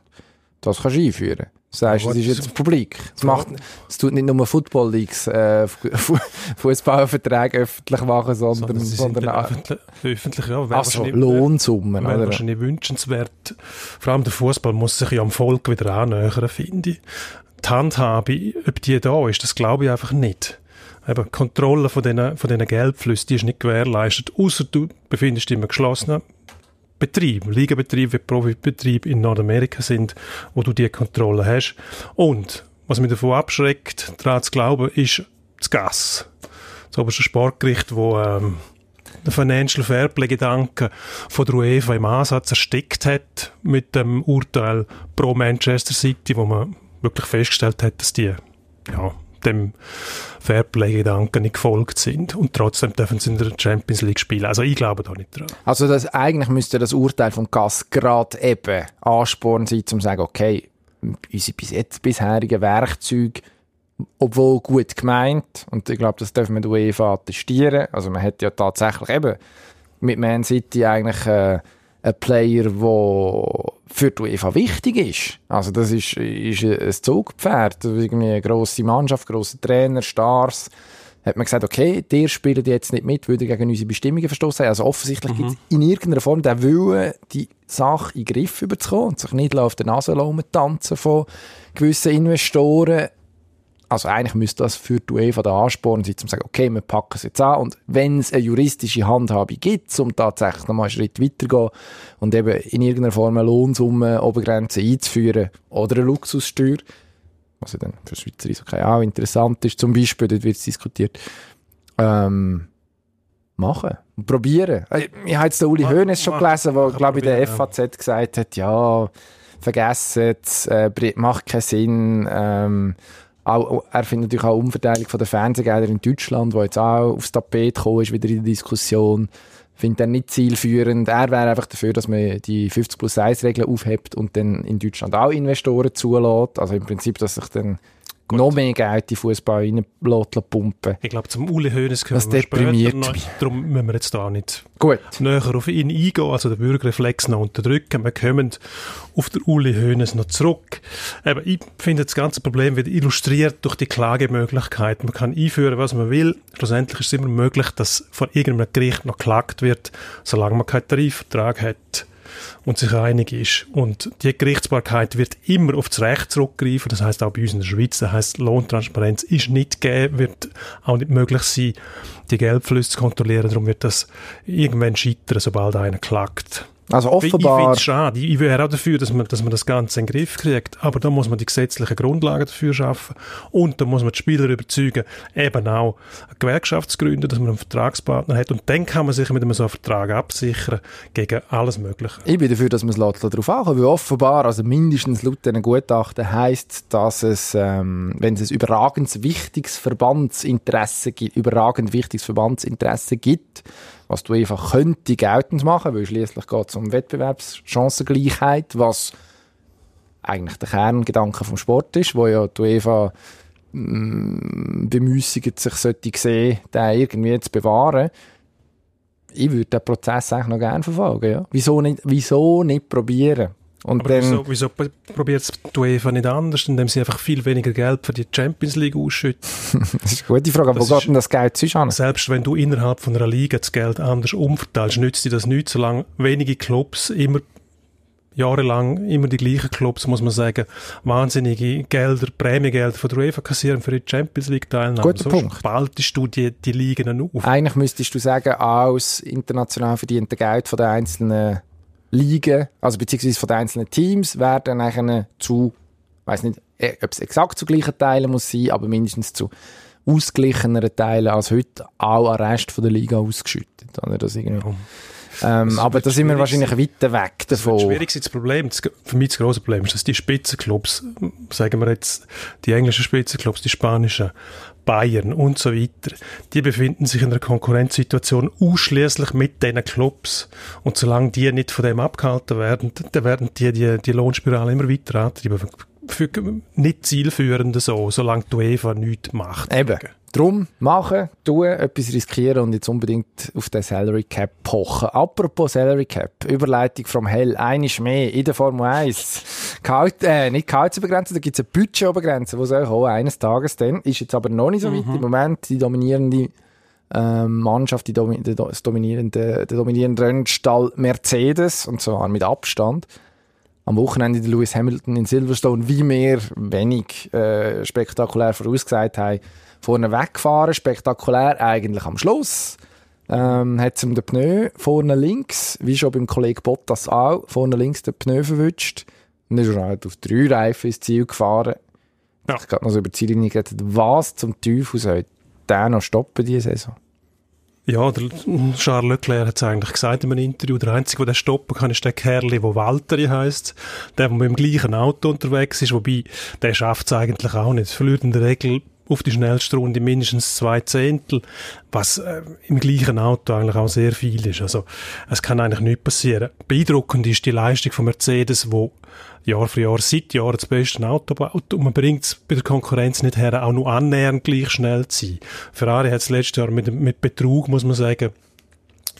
Das kannst du einführen. Das heißt, es ist jetzt publik. Es macht, es tut nicht nur Football Leagues, äh, Fu- Fußballerverträge öffentlich machen, sondern, sind sondern öffentlich, öffentlich ja, also Lohnsummen, wäre wahrscheinlich wünschenswert. Vor allem der Fußball muss sich ja am Volk wieder annähern, finde ich. Die Handhabe, ob die da ist, das glaube ich einfach nicht. Eben, die Kontrolle von diesen, von diesen Geldflüssen, die ist nicht gewährleistet, außer du befindest dich in einem geschlossenen Betrieb, Ligabetrieb wie Profibetrieb in Nordamerika sind, wo du die Kontrolle hast. Und was mich davon abschreckt, daran zu glauben, ist das Gas. Das oberste Sportgericht, wo ähm, den Financial Fairplay-Gedanken von der UEFA im Ansatz erstickt hat mit dem Urteil pro Manchester City, wo man wirklich festgestellt hat, dass die ja, dem Fairplay-Gedanken nicht gefolgt sind und trotzdem dürfen sie in der Champions League spielen. Also ich glaube da nicht dran. Also das, eigentlich müsste das Urteil vom GAS gerade eben Ansporn sein, um zu sagen, okay, unsere bis jetzt bisherigen Werkzeuge, obwohl gut gemeint, und ich glaube, das dürfen wir UEFA attestieren, also man hat ja tatsächlich eben mit Man City eigentlich äh, einen Player, der für die UEFA wichtig ist. Also das ist, ist ein Zugpferd, irgendwie eine grosse Mannschaft, grosse Trainer, Stars, hat man gesagt, okay, der spielt jetzt nicht mit, würde gegen unsere Bestimmungen verstoßen haben. Also offensichtlich gibt es in irgendeiner Form den Willen, die Sache in den Griff überzukommen und sich nicht auf der Nase tanzen von gewissen Investoren. Also eigentlich müsste das für die UEFA der Ansporn sein, um zu sagen, okay, wir packen es jetzt an und wenn es eine juristische Handhabe gibt, um tatsächlich nochmal einen Schritt weiterzugehen und eben in irgendeiner Form eine Lohnsumme Obergrenze einzuführen oder eine Luxussteuer, was ja dann für Schweizer Eishockey auch interessant ist, zum Beispiel, dort wird es diskutiert, ähm, machen und probieren. Äh, Ich habe jetzt den Uli Hoeneß schon gelesen, der, glaube ich, in der FAZ gesagt hat, ja, vergessen es, äh, macht keinen Sinn. Ähm, auch, er findet natürlich auch Umverteilung von den Fernsehgeldern in Deutschland, wo jetzt auch aufs Tapet gekommen ist, wieder in der Diskussion. Findet er nicht zielführend. Er wäre einfach dafür, dass man die 50 plus 1 Regel aufhebt und dann in Deutschland auch Investoren zulässt. Also im Prinzip, dass sich dann noch mehr Geld in Fußball reinlässt pumpen. Ich glaube, zum Uli Hoeneß können Das wir deprimiert noch. Darum müssen wir jetzt da nicht Gut. näher auf ihn eingehen, also den Bürgerreflex noch unterdrücken. Wir kommen auf den Uli Hoeneß noch zurück. Aber ich finde, das ganze Problem wird illustriert durch die Klagemöglichkeit. Man kann einführen, was man will. Schlussendlich ist es immer möglich, dass von irgendeinem Gericht noch geklagt wird, solange man keinen Tarifvertrag hat und sich einig ist. Und die Gerichtsbarkeit wird immer auf das Recht zurückgreifen. Das heißt auch bei uns in der Schweiz. Das heißt, Lohntransparenz ist nicht gegeben, wird auch nicht möglich sein, die Geldflüsse zu kontrollieren. Darum wird das irgendwann scheitern, sobald einer klagt. Also Ich finde offenbar, es schade. Ich wäre auch dafür, dass man, dass man das Ganze in den Griff kriegt. Aber da muss man die gesetzlichen Grundlagen dafür schaffen. Und da muss man die Spieler überzeugen, eben auch eine Gewerkschaft zu gründen, dass man einen Vertragspartner hat. Und dann kann man sich mit einem so einem Vertrag absichern gegen alles Mögliche. Ich bin dafür, dass man es darauf ankommen, weil offenbar, also mindestens laut diesen Gutachten heisst, dass es, ähm, wenn es ein überragend wichtiges Verbandsinteresse gibt, überragend wichtiges Verbandsinteresse gibt, was du einfach könnte geltend machen, weil schließlich geht es um Wettbewerbschancengleichheit, was eigentlich der Kerngedanke vom Sport ist, wo ja die UEFA mm, bemüßigt sich sollte sehen, den irgendwie zu bewahren ich würde den Prozess eigentlich noch gerne verfolgen, ja. Wieso nicht, wieso nicht probieren? Und Aber dann, wieso, wieso probiert es die UEFA nicht anders, indem sie einfach viel weniger Geld für die Champions League ausschütten? das ist eine gute Frage, aber Das wo geht denn das Geld sonst an? Selbst wenn du innerhalb von einer Liga das Geld anders umverteilst, nützt dir das nichts, solange wenige Clubs immer jahrelang immer die gleichen Clubs, muss man sagen, wahnsinnige Gelder, Prämiegelder von der UEFA kassieren für die Champions League Teilnahme. Guter so Punkt. spaltest du die, die Ligen auf. Eigentlich müsstest du sagen, aus international verdiente Geld von den einzelnen Ligen, also beziehungsweise von den einzelnen Teams, werden eigentlich zu, weiß nicht, eh, ob es exakt zu gleichen Teilen muss sein, aber mindestens zu ausgeglicheneren Teilen als heute auch an den Rest von der Liga ausgeschüttet. Oder das irgendwie. Ähm, aber da sind wir wahrscheinlich weiter weg davon. Schwierig ist das Problem, das, für mich das große Problem ist, dass die Spitzenclubs, sagen wir jetzt, die englischen Spitzenclubs, die spanischen, Bayern und so weiter, die befinden sich in einer Konkurrenzsituation ausschließlich mit diesen Clubs. Und solange die nicht von dem abgehalten werden, dann werden die, die, die Lohnspirale immer weiter antreiben. Für nicht zielführend so, solange die UEFA nichts macht. Eben. Drum machen, tun, etwas riskieren und jetzt unbedingt auf den Salary Cap pochen. Apropos Salary Cap, Überleitung vom Hell, einisch mehr in der Formel 1. Gehalt, äh, nicht Gehaltsobergrenze, da gibt es eine Budgetobergrenze, die soll kommen, eines Tages dann. Ist jetzt aber noch nicht so weit. Im Moment die dominierende ähm, Mannschaft, die domi das dominierende, der dominierende Rennstall Mercedes, und zwar mit Abstand. Am Wochenende der Lewis Hamilton in Silverstone, wie wir wenig äh, spektakulär vorausgesagt haben, vorne weggefahren. Spektakulär eigentlich am Schluss. Ähm, hat es um den Pneu vorne links, wie schon beim Kollegen Bottas auch, vorne links den Pneu verwünscht. Und dann ist er halt auf drei Reifen ins Ziel gefahren. Ja. Ich gerade noch so über die Ziellinie geredet. Was zum Teufel soll der noch stoppen, diese Saison? Ja, der Charles Leclerc hat es eigentlich gesagt in einem Interview. Der Einzige, der stoppen kann, ist der Kerl, der Valtteri heisst. Der, der mit dem gleichen Auto unterwegs ist. Wobei, der schafft es eigentlich auch nicht. Verliert in der Regel auf die schnellste Runde mindestens zwei Zehntel, was äh, im gleichen Auto eigentlich auch sehr viel ist. Also, es kann eigentlich nichts passieren. Beeindruckend ist die Leistung von Mercedes, wo Jahr für Jahr, seit Jahren das beste Auto baut und man bringt es bei der Konkurrenz nicht her, auch nur annähernd gleich schnell zu sein. Ferrari hat es letztes Jahr mit, mit Betrug, muss man sagen,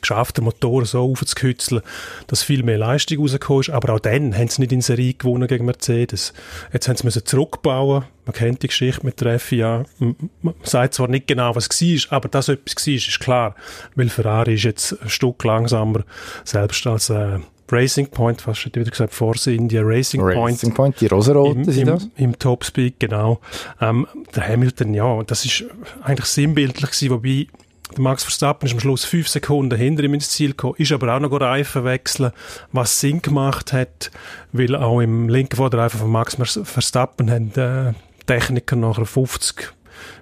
geschafft, den Motor so aufzukützeln, dass viel mehr Leistung rausgekommen ist. Aber auch dann haben sie nicht in Serie gewonnen gegen Mercedes. Jetzt haben sie müssen zurückbauen. Man kennt die Geschichte mit der FIA. Man sagt zwar nicht genau, was war, aber dass etwas war, ist klar. Weil Ferrari ist jetzt ein Stück langsamer, selbst als äh, Racing Point, fast schon wieder gesagt, Force India Racing, Racing Point, die rosaroten im, sind das? im Topspeed, genau. Ähm, der Hamilton, ja, das ist eigentlich sinnbildlich gewesen, wobei Max Verstappen ist am Schluss fünf Sekunden hinter ihm ins Ziel gekommen, ist aber auch noch Reifen wechseln, was Sinn gemacht hat, weil auch im linken Vorderreifen von Max Verstappen haben äh, Techniker nachher 50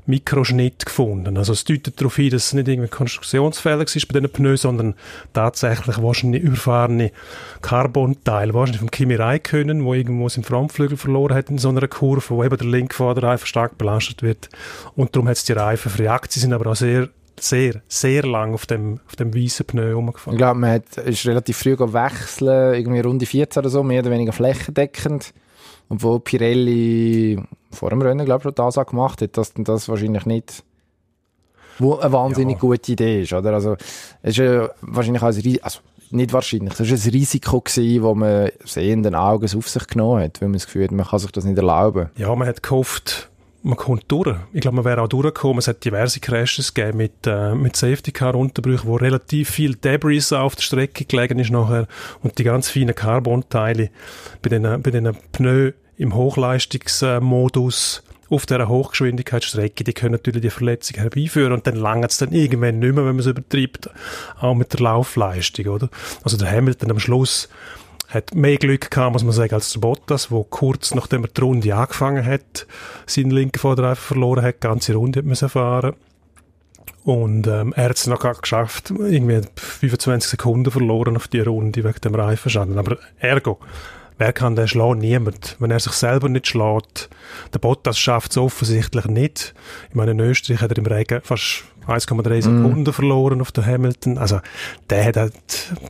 Mikroschnitt gefunden. Also es deutet darauf hin, dass es nicht irgendwie Konstruktionsfehler war bei diesen Pneus, sondern tatsächlich wahrscheinlich überfahrene Carbon-Teile, wahrscheinlich vom Kimi Räikkönen, wo irgendwo seinen Frontflügel verloren hat in so einer Kurve, wo eben der linke Vorderreifen stark belastet wird. Und darum hat es die Reifen verjagt. Sie sind aber auch sehr sehr, sehr lang auf dem, auf dem weißen Pneu rumgefahren. Ich glaube, man hat, ist relativ früh wechseln, irgendwie Runde 14 oder so, mehr oder weniger flächendeckend. Und wo Pirelli vor dem Rennen, glaube ich, schon das gemacht hat, dass das wahrscheinlich nicht wo eine wahnsinnig ja. gute Idee ist, oder? Also, es ist wahrscheinlich ein, also, nicht wahrscheinlich, es war ein Risiko gewesen, das man sehenden Auges auf sich genommen hat, weil man das Gefühl hat, man kann sich das nicht erlauben. Ja, man hat gehofft, man kommt durch. Ich glaube, man wäre auch durchgekommen. Es hat diverse Crashes gegeben mit, äh, mit Safety-Car-Unterbrüchen, wo relativ viel Debris auf der Strecke gelegen ist nachher und die ganz feinen Carbon-Teile bei den, bei den Pneu im Hochleistungsmodus auf dieser Hochgeschwindigkeitsstrecke, die können natürlich die Verletzung herbeiführen und dann langt es dann irgendwann nicht mehr, wenn man es übertreibt, auch mit der Laufleistung, oder? Also der Hamilton am Schluss hat mehr Glück gehabt, muss man sagen, als Bottas, wo kurz nachdem er die Runde angefangen hat, seinen linken Vorderreifen verloren hat, die ganze Runde müssen fahren. Und ähm, er hat es noch geschafft, irgendwie 25 Sekunden verloren auf die Runde wegen dem Reifenschaden. Aber ergo, wer kann den schlagen? Niemand. Wenn er sich selber nicht schlägt. Der Bottas schafft es offensichtlich nicht. Ich meine, in Österreich hat er im Regen fast 1,3 Sekunden mm. verloren auf den Hamilton. Also, der hat, halt,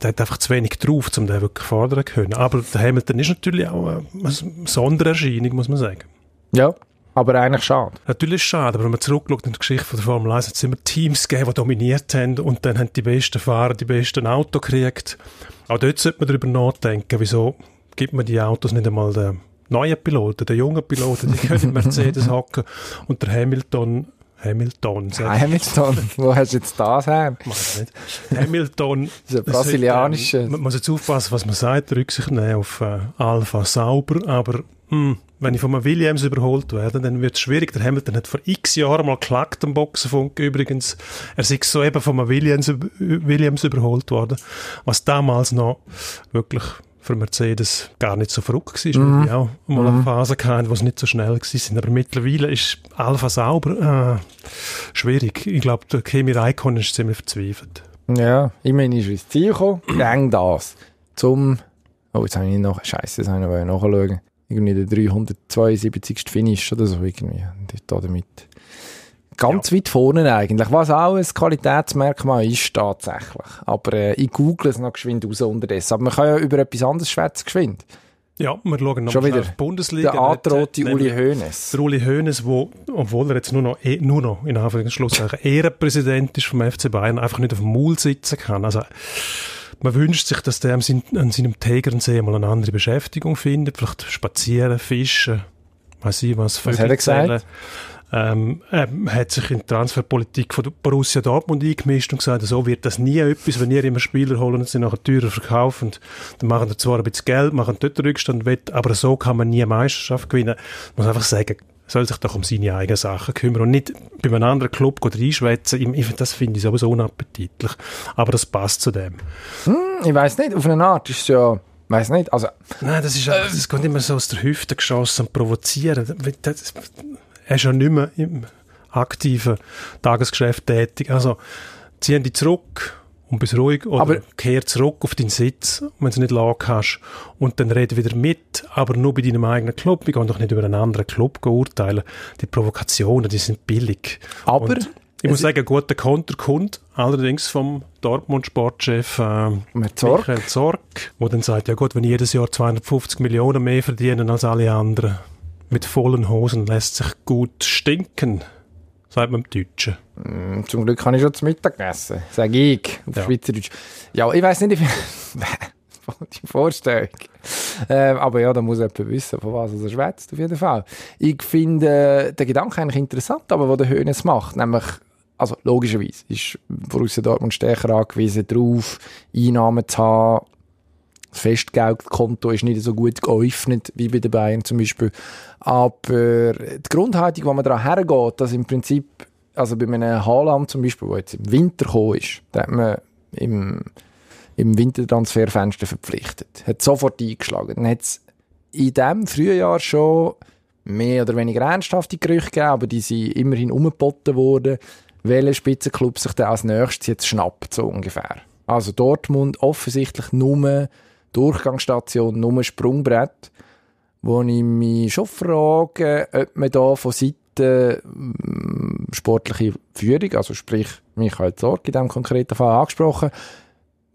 der hat einfach zu wenig drauf, um den wirklich fordern zu können. Aber der Hamilton ist natürlich auch eine Sondererscheinung, muss man sagen. Ja, aber eigentlich schade. Natürlich schade, aber wenn man zurückschaut in die Geschichte von der Formel 1, hat es immer Teams gegeben, die dominiert haben und dann haben die besten Fahrer die besten Autos gekriegt. Auch dort sollte man darüber nachdenken, wieso gibt man die Autos nicht einmal den neuen Piloten, den jungen Piloten, die können Mercedes hocken und der Hamilton Hamilton. Ah, Hamilton, wo hast du jetzt das her? Hamilton. das ist ein brasilianischer. Man muss jetzt aufpassen, was man sagt, Rücksicht nehmen auf äh, Alpha sauber, aber mh, hm, wenn ich von einem Williams überholt werde, dann wird es schwierig. Der Hamilton hat vor x Jahren mal geklagt am Boxenfunk übrigens. Er sei so eben von einem Williams, Williams überholt worden, was damals noch wirklich für Mercedes gar nicht so verrückt war, mhm. die auch mal eine mhm. Phase hatten, wo es nicht so schnell war. Aber mittlerweile ist Alpha sauber äh, schwierig. Ich glaube, der Kimi Raikkonen ist ziemlich verzweifelt. Ja, ich meine, ist ins Ziel gekommen, gang das. Zum, oh, jetzt habe ich noch, scheiße, das habe ich noch nachschauen. Irgendwie der 372. Finish oder so irgendwie. Und damit Ganz ja. weit vorne eigentlich, was auch ein Qualitätsmerkmal ist tatsächlich. Aber äh, ich google es noch geschwind raus unterdessen. Aber man kann ja über etwas anderes schwätzen geschwind. Ja, wir schauen noch Schon wieder. Bundesliga. Der androhte Uli Hoeneß. Der Uli Hoeneß, wo, obwohl er jetzt nur noch, eh, nur noch in Anführungszeichen Ehrenpräsident ist vom FC Bayern, einfach nicht auf dem Maul sitzen kann. Also, man wünscht sich, dass der an seinem Tegernsee mal eine andere Beschäftigung findet, vielleicht spazieren, fischen, weiß ich was. Was hat er gesagt? Ähm, er hat sich in die Transferpolitik von Borussia Dortmund eingemischt und gesagt, so wird das nie etwas, wenn ihr immer Spieler holen und sie nachher teurer verkaufen, dann machen sie zwar ein bisschen Geld, machen dort Rückstand wett, aber so kann man nie eine Meisterschaft gewinnen. Ich muss einfach sagen, soll sich doch um seine eigenen Sachen kümmern und nicht bei einem anderen Club reinschwätzen. Ich, das finde ich sowieso unappetitlich. Aber das passt zu dem. Hm, ich weiß nicht, auf eine Art ist es ja Weiß nicht, also... Nein, das ist einfach, das kommt immer so aus der Hüfte geschossen und provozieren. Das, er ist ja nicht mehr im aktiven Tagesgeschäft tätig. Also ziehen die zurück und bist ruhig oder aber kehr zurück auf deinen Sitz, wenn du nicht lagen hast und dann rede wieder mit, aber nur bei deinem eigenen Club. Wir gehen doch nicht über einen anderen Club urteilen. Die Provokationen, die sind billig. Aber und ich muss sagen, ein guter Konter kommt allerdings vom Dortmund-Sportchef äh, Michael Zorg, der dann sagt, ja gut, wenn ich jedes Jahr 250 Millionen mehr verdiene als alle anderen, mit vollen Hosen lässt sich gut stinken, sagt man im Deutschen. Mm, zum Glück habe ich schon zu Mittag gegessen, sage ich auf ja. Schweizerdeutsch. Ja, ich weiß nicht, wie die Vorstellung. Ähm, aber ja, da muss jemand wissen, von was er schwätzt, auf jeden Fall. Ich finde äh, den Gedanken eigentlich interessant, aber was der Hönes macht, nämlich also logischerweise ist Borussia Dortmund stärker angewiesen darauf, Einnahmen zu haben, Das Festgeldkonto ist nicht so gut geöffnet wie bei den Bayern zum Beispiel. Aber die Grundhaltung, wo man daran hergeht, dass im Prinzip, also bei einem Haaland zum Beispiel, der jetzt im Winter gekommen ist, da hat man im, im Wintertransferfenster verpflichtet, hat sofort eingeschlagen. Dann hat es in diesem Frühjahr schon mehr oder weniger ernsthafte Gerüchte gegeben, aber die sind immerhin umgeboten worden, welcher Spitzenclub sich dann als nächstes jetzt schnappt, so ungefähr. Also Dortmund offensichtlich nur Durchgangsstation, nur Sprungbrett, wo ich mich schon frage, ob man da von Seiten mm, sportliche Führung, also sprich Michael Zorg in diesem konkreten Fall angesprochen,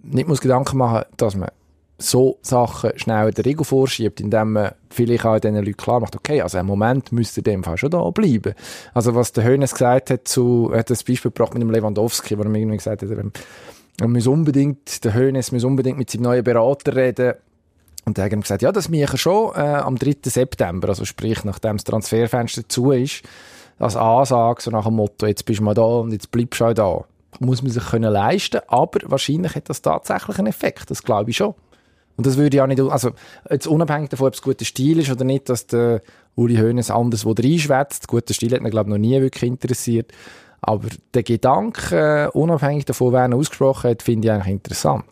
nicht muss Gedanken machen, dass man so Sachen schnell in der Regel vorschiebt, indem man vielleicht auch diesen Leuten klar macht, okay, also im Moment müsste dem Fall schon da bleiben. Also was der Hönes gesagt hat zu, er hat das Beispiel gebracht mit dem Lewandowski, wo er mir irgendwie gesagt hat, er muss unbedingt, der Hönes muss unbedingt mit seinem neuen Berater reden, und der hat gesagt, ja, das mache ich schon äh, am 3. September, also sprich, nachdem das Transferfenster zu ist, als Ansage, so nach dem Motto, jetzt bist du mal da und jetzt bleibst du auch da. Muss man sich können leisten, aber wahrscheinlich hat das tatsächlich einen Effekt, das glaube ich schon. Und das würde auch nicht, also jetzt unabhängig davon, ob es guter Stil ist oder nicht, dass der Uli Hoeneß anders wo reinschwätzt. Guter Stil hat mich, glaube ich, noch nie wirklich interessiert. Aber der Gedanke, unabhängig davon, wer ihn ausgesprochen hat, finde ich eigentlich interessant.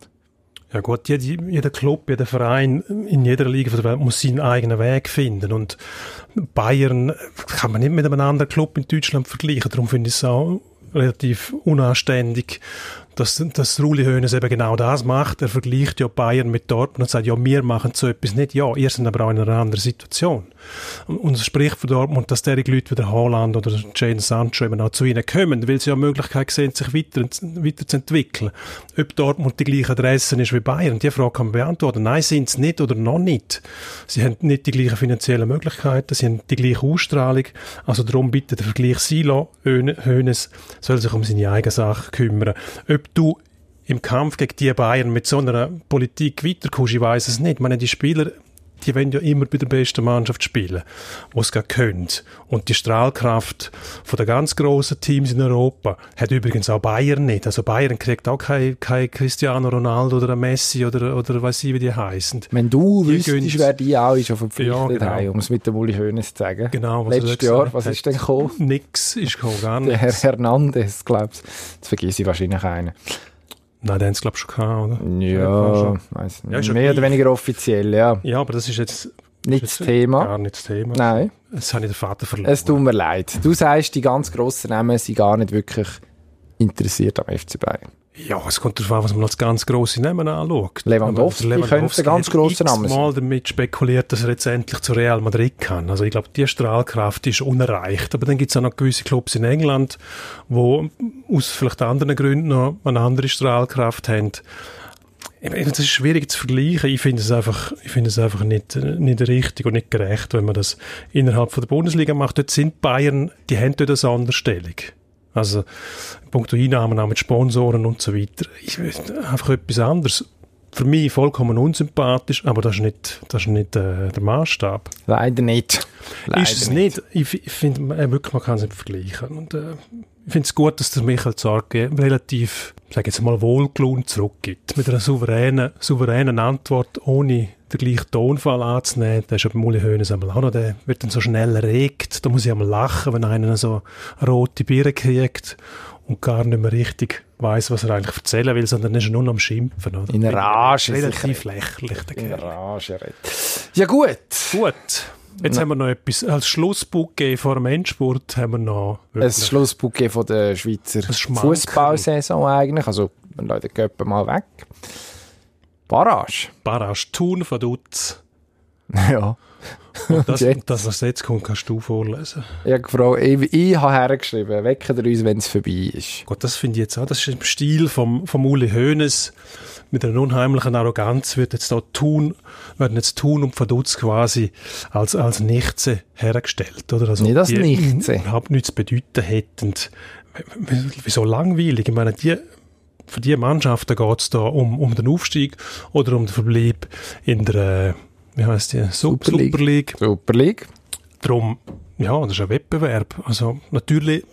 Ja gut, jeder, jeder Club, jeder Verein in jeder Liga der Welt muss seinen eigenen Weg finden. Und Bayern kann man nicht mit einem anderen Club in Deutschland vergleichen. Darum finde ich es auch relativ unanständig, dass, dass Ruli Hoeneß eben genau das macht. Er vergleicht ja Bayern mit Dortmund und sagt, ja, wir machen so etwas nicht. Ja, ihr seid aber auch in einer anderen Situation. Und es spricht von Dortmund, dass derige Leute wie der Haaland oder Jane Sancho eben auch zu ihnen kommen, weil sie ja Möglichkeit sehen, sich weiter, weiterzuentwickeln. Ob Dortmund die gleiche Adresse ist wie Bayern, die Frage kann man beantworten. Nein, sind sie nicht oder noch nicht. Sie haben nicht die gleichen finanziellen Möglichkeiten, sie haben die gleiche Ausstrahlung. Also darum bitte der Vergleich Silo, Hoeneß soll sich um seine eigene Sache kümmern. Ob du im Kampf gegen die Bayern mit so einer Politik weiterkommst, ich weiß es nicht. Ich meine, die Spieler die wollen ja immer bei der besten Mannschaft spielen, wo es gerade können. Und die Strahlkraft von den ganz grossen Teams in Europa hat übrigens auch Bayern nicht. Also Bayern kriegt auch kein, kein Cristiano Ronaldo oder Messi oder, oder weiß ich, wie die heißen. Wenn du die wüsstest, wer die auch ist, verpflichtet ja, genau. um es mit dem Uli Hoeneß zu sagen. Genau. Was Letztes Jahr, was ist denn gekommen? Nix ist gekommen, gar nichts. Der Herr Hernandez, glaubst du. Jetzt vergesse ich wahrscheinlich einen. Nein, den haben sie, glaube ich, schon gehabt, oder? Ja, weiss nicht. Ja, mehr oder weniger offiziell, ja. Ja, aber das ist jetzt... Nicht das Thema. Gar nicht das Thema. Nein. Das habe ich den Vater verloren. Es tut mir leid. Du sagst, die ganz grossen Namen sind gar nicht wirklich interessiert am FC Bayern. Ja, es kommt darauf an, was man als ganz grosse Namen anschaut. Lewandowski, Lewandowski könnte ein ganz grosser Name sein. mal damit spekuliert, dass er jetzt endlich zu Real Madrid kann. Also ich glaube, die Strahlkraft ist unerreicht. Aber dann gibt es auch noch gewisse Clubs in England, wo aus vielleicht anderen Gründen noch eine andere Strahlkraft haben. Es ist schwierig zu vergleichen. Ich finde es einfach, ich finde es einfach nicht, nicht richtig und nicht gerecht, wenn man das innerhalb von der Bundesliga macht. Dort sind Bayern, die haben dort eine Sonderstellung. Also, punkto Einnahmen auch mit Sponsoren und so weiter. Ich, einfach etwas anderes. Für mich vollkommen unsympathisch, aber das ist nicht, das ist nicht äh, der Maßstab. Leider nicht. Leider ist es nicht. nicht. Ich, ich finde, äh, wirklich, man kann es nicht vergleichen. Und, äh, ich finde es gut, dass der Michael Zarke relativ, sage jetzt mal, wohlgelohnt zurückgibt. Mit einer souveränen, souveränen Antwort, ohne den gleichen Tonfall anzunehmen. Der ist ja bei Uli Hoeneß einmal auch noch, der wird dann so schnell erregt. Da muss ich einmal lachen, wenn einer so rote Biere kriegt und gar nicht mehr richtig weiß, was er eigentlich erzählen will, sondern ist nur noch am Schimpfen. Oder? In Rage. Relativ lächerlich. In Rage. Ja gut. Gut. Jetzt Na. haben wir noch etwas als Schlussbouquet vor dem Endspurt haben wir noch ein Schlussbouquet von der Schweizer Fußballsaison eigentlich. Also wir lassen den mal weg. Barrage. Barrage Thun von Dutz. Ja. Und das, was jetzt kommt, kannst du vorlesen. Ja, Frau, ich, ich habe hergeschrieben, wecken wir uns, wenn es vorbei ist. Gut, das finde ich jetzt auch, das ist im Stil vom, vom Uli Hoeneß mit einer unheimlichen Arroganz wird jetzt da tun, werden jetzt tun und verdutzt quasi als, als Nichtse hergestellt, oder? Also, Nicht als Nichtse. Überhaupt nichts bedeuten hätten. Wieso langweilig? Ich meine, die, für die Mannschaften geht es da um, um den Aufstieg oder um den Verbleib in der, wie heißt die? Super League. Super League. Super League. Darum, ja, das ist ein Wettbewerb. Also, natürlich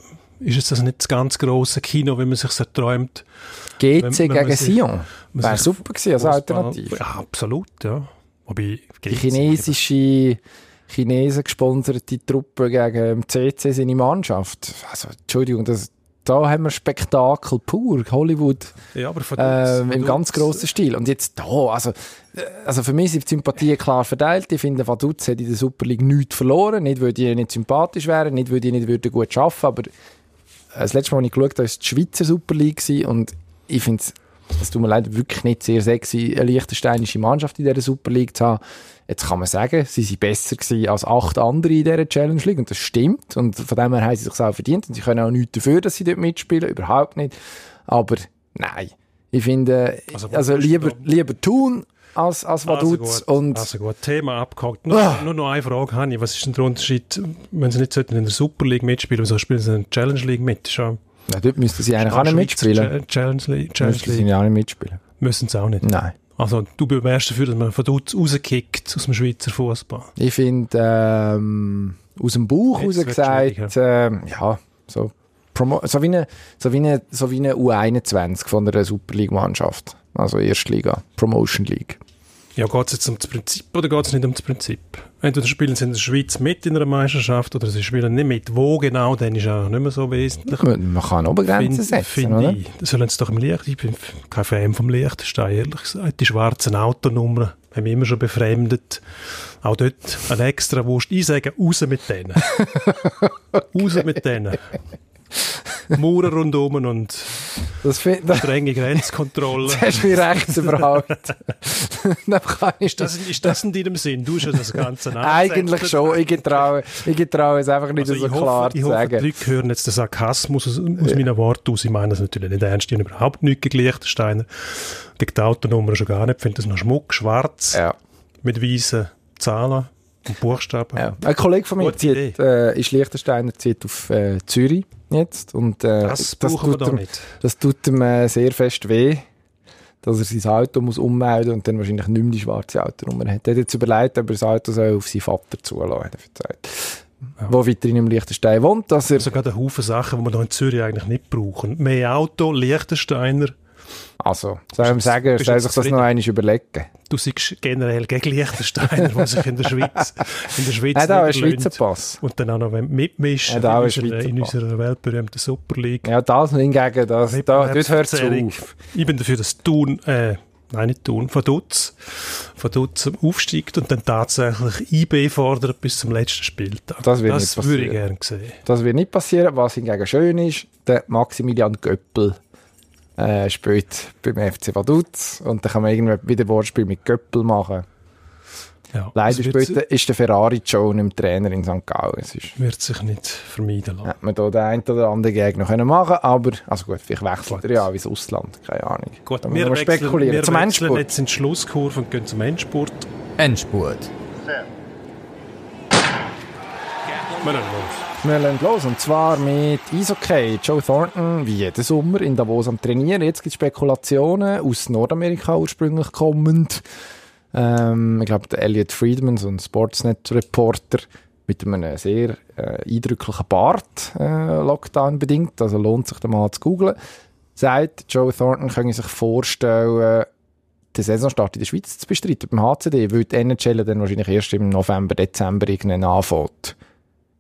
ist jetzt das nicht das ganz grosse Kino, wie man sich so träumt? GC Wenn- wenn gegen sich- Sion. Wäre super gewesen als Alternative. Ja, absolut, ja. Wobei, Die chinesische, Chinesen gesponserte Truppe gegen im CC seine Mannschaft. Also, Entschuldigung, das, da haben wir Spektakel pur. Hollywood Ja, aber von von im ganz grossen Stil. Und jetzt da, also, äh, also für mich sind die Sympathien klar verteilt. Ich finde, Vaduz hat in der Super League nichts verloren. Nicht, weil die nicht sympathisch wären, nicht, weil die nicht würden gut arbeiten aber äh, das letzte Mal, als ich geschaut habe, war die Schweizer Super League und ich finde es, es tut mir leid, wirklich nicht sehr sexy, eine liechtensteinische Mannschaft in dieser Super League zu haben. Jetzt kann man sagen, sie sind besser gewesen als acht andere in dieser Challenge League und das stimmt und von dem her haben sie sich auch verdient und sie können auch nichts dafür, dass sie dort mitspielen, überhaupt nicht. Aber nein, ich finde, Also, also, lieber, lieber tun als, als Also Vaduz gut, und also gut, Thema abgehakt. Nur, Ah. nur noch eine Frage habe ich. Was ist denn der Unterschied, wenn sie nicht in der Super League mitspielen, wieso spielen sie in der Challenge League mit? Schon, ja, dort müssten sie eigentlich auch nicht mitspielen. Cha- Challenge League, Challenge Müssten sie auch nicht mitspielen. Müssen sie auch nicht. Nein. Also du bewährst dafür, dass man von dort rauskickt aus dem Schweizer Fußball. Ich finde, ähm, aus dem Bauch raus gesagt, ähm, ja, so, Promo so wie eine, so wie eine, so wie eine U21 von der Super League-Mannschaft. Also Erstliga, Promotion League. Ja, geht es jetzt um das Prinzip oder geht es nicht um das Prinzip? Entweder spielen sie in der Schweiz mit in einer Meisterschaft oder sie spielen nicht mit. Wo genau, dann ist auch nicht mehr so wesentlich. Man kann Obergrenzen Find- setzen, Finde oder? ich. Das sollen sie doch im Licht. Ich bin kein Fan vom Liechtenstein, ehrlich gesagt. Die schwarzen Autonummern haben mich immer schon befremdet. Auch dort ein extra Wurst. Ich sage, raus mit denen. raus mit denen. Mauern rundum und Das, strenge Grenzkontrolle. das hast du mir recht überhaupt. Ich Das, ist das in deinem Sinn? Du hast ja das Ganze eigentlich nachgesetzt. schon. Ich getraue, ich getraue es einfach nicht Also so ich hoffe, klar ich zu hoffe, sagen. die Leute hören jetzt den Sarkasmus aus, aus meinen Worten aus. Ich meine das natürlich nicht ernst. Ich habe überhaupt nichts gegen Liechtensteiner. Gegen die Autonummer schon gar nicht. Ich finde das noch Schmuck, schwarz, Ja. mit weißen Zahlen und Buchstaben. Ja. Ein Kollege von mir zieht, äh, ist Liechtensteiner, zieht auf äh, Zürich jetzt. Und, äh, Das wir tut ihm, das tut ihm äh, sehr fest weh, dass er sein Auto muss ummelden und dann wahrscheinlich nicht mehr die schwarze Autonummer hat. Er hat jetzt überlegt, ob er das Auto soll auf seinen Vater zulassen er gesagt. Wo weiterhin im Liechtenstein wohnt, dass er... Sogar ein Haufen Sachen, die wir hier in Zürich eigentlich nicht brauchen. Mehr Auto, Liechtensteiner. Also, soll ich ihm sagen, soll du sich das noch einmal überlegen. Du siehst generell gegen Liechtensteiner, die sich in der Schweiz, in der Schweiz hat auch einen. Schweizer Pass. Und dann auch noch mitmischen hat auch in, unserer, in unserer weltberühmten Super League. Ja, das hingegen, das, da, dort hört es auf. Ich bin dafür, dass Thun, äh, nein, nicht Thun, Vaduz, Vaduz aufsteigt und dann tatsächlich IB fordert bis zum letzten Spieltag. Das wird nicht würde ich passieren. gerne sehen. Das wird nicht passieren. Was hingegen schön ist, der Maximilian Göppel äh, spielt beim FC Vaduz und dann kann man irgendwie wieder Wortspiel mit Göppel machen. Ja, Leider später ist der Ferrari Joe nicht mehr Trainer in St. Gallen. Es ist, wird sich nicht vermeiden lassen. hätte man da den einen oder anderen Gegner können machen aber, also gut, vielleicht wechselt er ja auch ins Ausland, keine Ahnung. Gut, wir müssen wechseln, spekulieren. wir Zum Endspurt. jetzt in die Schlusskurve und gehen zum Endspurt. Endspurt. Wir lassen los. Wir legen los, und zwar mit Eishockey. Joe Thornton, wie jeden Sommer, in Davos am Trainieren. Jetzt gibt es Spekulationen, aus Nordamerika ursprünglich kommend. Ähm, ich glaube, Elliot Friedman, so ein Sportsnet-Reporter, mit einem sehr äh, eindrücklichen Bart, äh, Lockdown bedingt, also lohnt sich da mal zu googlen, sagt, Joe Thornton könne sich vorstellen, den Saisonstart in der Schweiz zu bestreiten beim HCD, weil die NHL dann wahrscheinlich erst im November, Dezember irgendwann anfängt.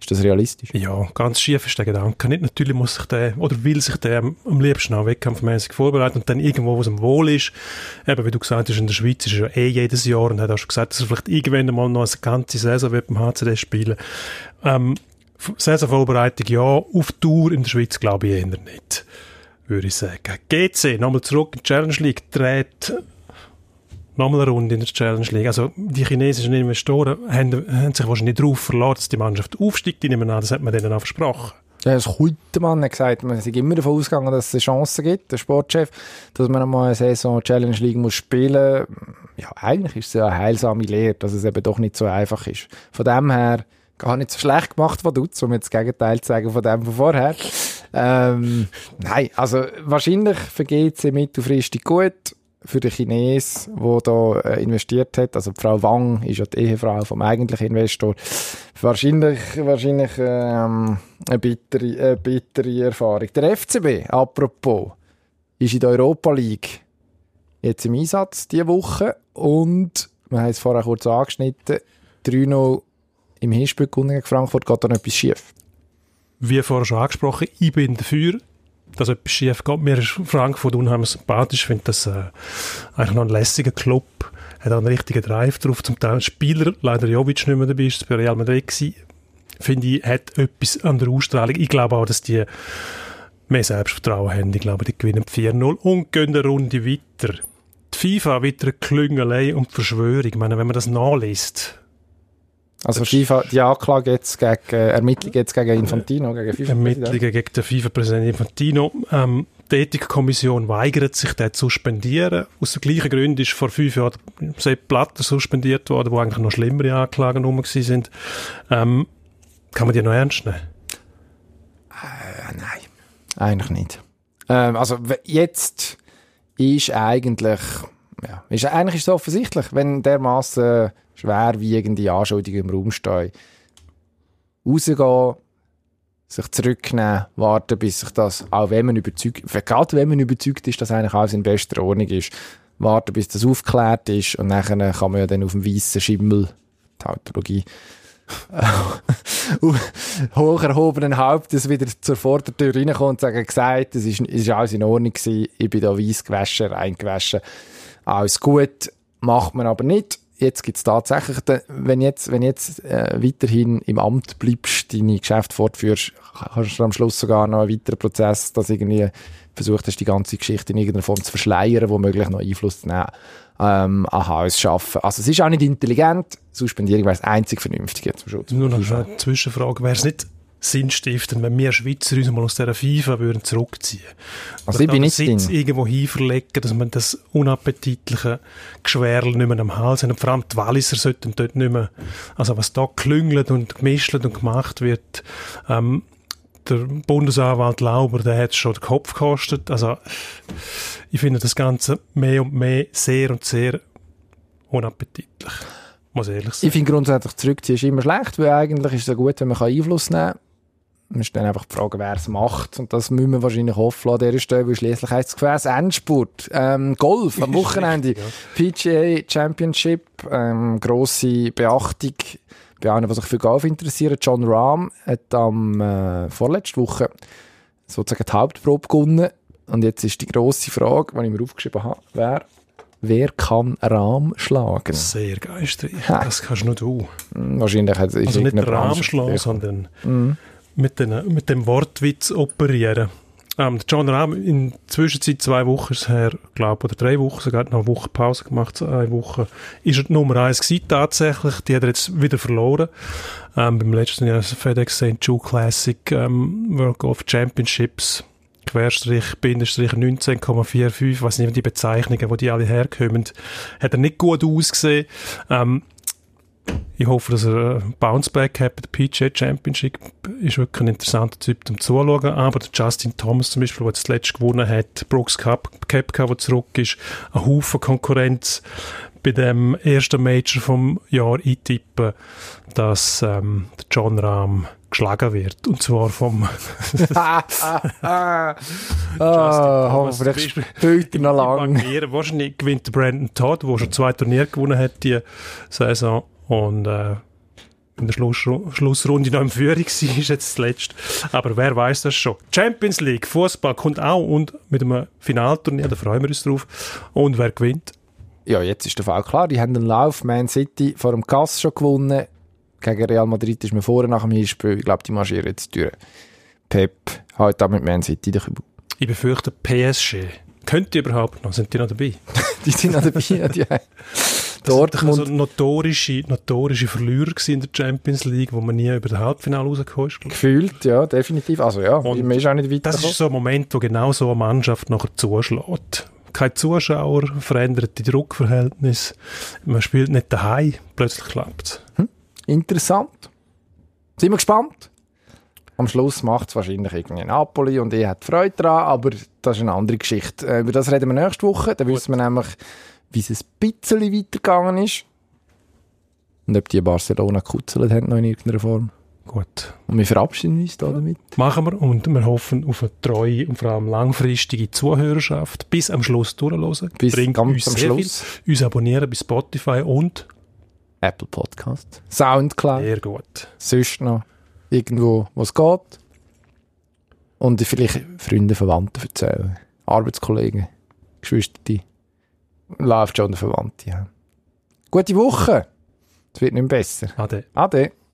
Ist das realistisch? Ja, ganz schief ist der Gedanke. Nicht natürlich muss sich der, oder will sich der am liebsten auch wettkampfmäßig vorbereiten und dann irgendwo, wo es ihm wohl ist, eben wie du gesagt hast, in der Schweiz ist er ja eh jedes Jahr und hat auch schon gesagt, dass er vielleicht irgendwann mal noch eine ganze Saison wird beim HCD spielen. Ähm, Saisonvorbereitung ja, auf Tour in der Schweiz glaube ich eher nicht, würde ich sagen. GC, nochmal zurück in die Challenge League, dreht nochmal eine Runde in der Challenge League. Also die chinesischen Investoren haben, haben sich wahrscheinlich darauf verlassen, dass die Mannschaft aufsteigt. Ich nehme an, das hat man denen auch versprochen. Ja, das Kultemann hat gesagt, man ist immer davon ausgegangen, dass es eine Chance gibt, der Sportchef, dass man einmal eine Saison Challenge League muss spielen. Ja, eigentlich ist es ja eine heilsame Lehre, dass es eben doch nicht so einfach ist. Von dem her gar nicht so schlecht gemacht, was du, um jetzt das Gegenteil zu sagen von dem von vorher. Ähm, nein, also wahrscheinlich für GC mittelfristig gut. Für den Chines, der da äh, investiert hat. Also Frau Wang ist ja die Ehefrau vom eigentlichen Investor. Wahrscheinlich, wahrscheinlich ähm, eine, bittere, eine bittere Erfahrung. Der FCB, apropos, ist in der Europa League jetzt im Einsatz diese Woche und wir haben es vorher kurz angeschnitten, 3-0 im Hinspiel gegen Frankfurt, geht da noch etwas schief? Wie vorher schon angesprochen, ich bin dafür, dass etwas schief geht. Mir ist Frankfurt unheimlich sympathisch. Ich finde das äh, eigentlich noch ein lässiger Club. Hat auch einen richtigen Drive drauf. Zum Teil Spieler, leider Jovic nicht mehr dabei, ist bei Real Madrid gewesen. Finde ich, hat etwas an der Ausstrahlung. Ich glaube auch, dass die mehr Selbstvertrauen haben. Ich glaube, die gewinnen 4-0 und gehen eine Runde weiter. Die FIFA wieder Klüngelei und Verschwörung. Ich meine, wenn man das nachliest, also FIFA, die Anklage jetzt gegen, äh, Ermittlungen jetzt gegen Infantino, gegen FIFA. Ermittlungen gegen den FIFA-Präsidenten Infantino. Ähm, die Ethikkommission weigert sich, den zu suspendieren. Aus den gleichen Gründen ist vor fünf Jahren Sepp Blatter suspendiert worden, wo eigentlich noch schlimmere Anklagen rum sind. Ähm, kann man die noch ernst nehmen? Äh, nein, eigentlich nicht. Ähm, also jetzt ist eigentlich, ja, ist, eigentlich ist es offensichtlich, wenn dermaßen schwerwiegende Anschuldigungen im Raum stehen. Rausgehen, sich zurücknehmen, warten, bis sich das, auch wenn man überzeugt, gerade wenn man überzeugt ist, dass eigentlich alles in bester Ordnung ist, warten, bis das aufgeklärt ist und dann kann man ja dann auf dem weißen Schimmel, Tautologie, hoch erhobenen Hauptes wieder zur Vordertür reinkommen und sagen, gesagt, es ist, ist alles in Ordnung gewesen, ich bin da weiss gewaschen, reingewaschen, alles gut, macht man aber nicht jetzt gibt es tatsächlich, wenn jetzt, wenn jetzt äh, weiterhin im Amt bleibst, deine Geschäfte fortführst, hast du am Schluss sogar noch einen weiteren Prozess, dass irgendwie versucht hast, die ganze Geschichte in irgendeiner Form zu verschleiern, womöglich noch Einfluss zu nehmen ähm, an Haus schaffen. Also es ist auch nicht intelligent, Suspendierung wäre das einzig Vernünftige zum Schutz. Nur noch eine Zwischenfrage, wäre es nicht sinnstiftend, wenn wir Schweizer uns mal aus dieser FIFA würden zurückziehen Also ich bin nicht Sitz drin. irgendwo hinverlegen, dass man das unappetitliche Geschwerl nicht mehr am Hals hat. Und vor allem die Walliser sollten dort nicht mehr, also was da klüngelt und gemischt und gemacht wird, ähm, der Bundesanwalt Lauber, der hat schon den Kopf gekostet. Also ich finde das Ganze mehr und mehr sehr und sehr unappetitlich. Muss ehrlich sein. Ich finde grundsätzlich zurückziehen ist immer schlecht, weil eigentlich ist es gut, wenn man Einfluss nehmen kann man ist dann einfach die Frage, wer es macht. Und das müssen wir wahrscheinlich hoffen an dieser Stelle, weil schliesslich heißt es Gefäß Endspurt. Ähm, Golf am Wochenende. PGA Championship, ähm, grosse Beachtung bei einem, der sich für Golf interessiert. John Rahm hat am äh, vorletzte Woche sozusagen die Hauptprobe gewonnen. Und jetzt ist die grosse Frage, die ich mir aufgeschrieben habe, wer Wer kann Rahm schlagen? Sehr geistreich. Das kannst nur du. Wahrscheinlich hat es Also nicht Rahm schlagen, sondern mhm mit, den, mit dem Wortwitz operieren. Ähm, John Rahm in der Zwischenzeit zwei Wochen her, glaube oder drei Wochen, sogar noch eine Woche Pause gemacht, eine Woche, ist er Nummer eins gewesen, tatsächlich. Die hat er jetzt wieder verloren. Ähm, beim letzten Jahr FedEx St. Joe Classic ähm, World Golf Championships. Querstrich, Bindestrich 19,45, weiß nicht, die Bezeichnungen, wo die alle herkommen, hat er nicht gut ausgesehen. Ähm, ich hoffe, dass er ein Bounceback hat bei der PGA Championship. Ist wirklich ein interessanter Typ zum Zuschauen. Aber der Justin Thomas zum Beispiel, der jetzt letztes gewonnen hat, Brooks Cup, Kepka, der zurück ist, ein Haufen Konkurrenz bei dem ersten Major vom Jahr eintippen, dass ähm, der John Rahm geschlagen wird. Und zwar vom ah, hoffentlich spielt er noch lang. Wahrscheinlich gewinnt der Brandon Todd, der schon zwei Turniere gewonnen hat die Saison und äh, in der Schluss, Schlussrunde noch im Führung war, ist jetzt das letzte. Aber wer weiß das schon. Champions League, Fußball kommt auch und mit einem Finalturnier, da freuen wir uns drauf. Und wer gewinnt? Ja, jetzt ist der Fall klar. Die haben den Lauf. Man City vor dem Kass schon gewonnen. Gegen Real Madrid ist man vorher nach dem Hinspiel. Ich glaube, die marschieren jetzt durch. Pep heute auch mit Man City den Kübel. Ich befürchte PSG. Könnt ihr überhaupt noch? Sind die noch dabei? die sind noch dabei, ja. Dortmund. Das also notorische, notorische Verlierer in der Champions League, wo man nie über das Halbfinale rausgekommen ist. Gefühlt, ja, definitiv. Also ja, und man ist auch nicht weiter. Das ist so ein Moment, wo genau so eine Mannschaft nachher zuschlägt. Kein Zuschauer, verändert die Druckverhältnisse. Man spielt nicht daheim, plötzlich klappt es. Hm. Interessant. Sind wir gespannt? Am Schluss macht es wahrscheinlich irgendwie Napoli und ich hat Freude daran, aber das ist eine andere Geschichte. Äh, über das reden wir nächste Woche. Dann wissen wir nämlich, wie es ein bisschen weitergegangen ist. Und ob die Barcelona gekuzelt haben noch in irgendeiner Form. Gut. Und wir verabschieden uns da damit. Machen wir und wir hoffen auf eine treue und vor allem langfristige Zuhörerschaft. Bis am Schluss durchhören. Bis Bringt ganz uns am Schluss. Viel. Uns abonnieren bei Spotify und Apple Podcast. Soundcloud. sehr gut. Sonst noch irgendwo, wo es geht. Und vielleicht Freunde, Verwandte erzählen. Arbeitskollegen, Geschwister, läuft schon der Verwandte. Ja. Gute Woche. Es wird nicht mehr besser. Ade. Ade.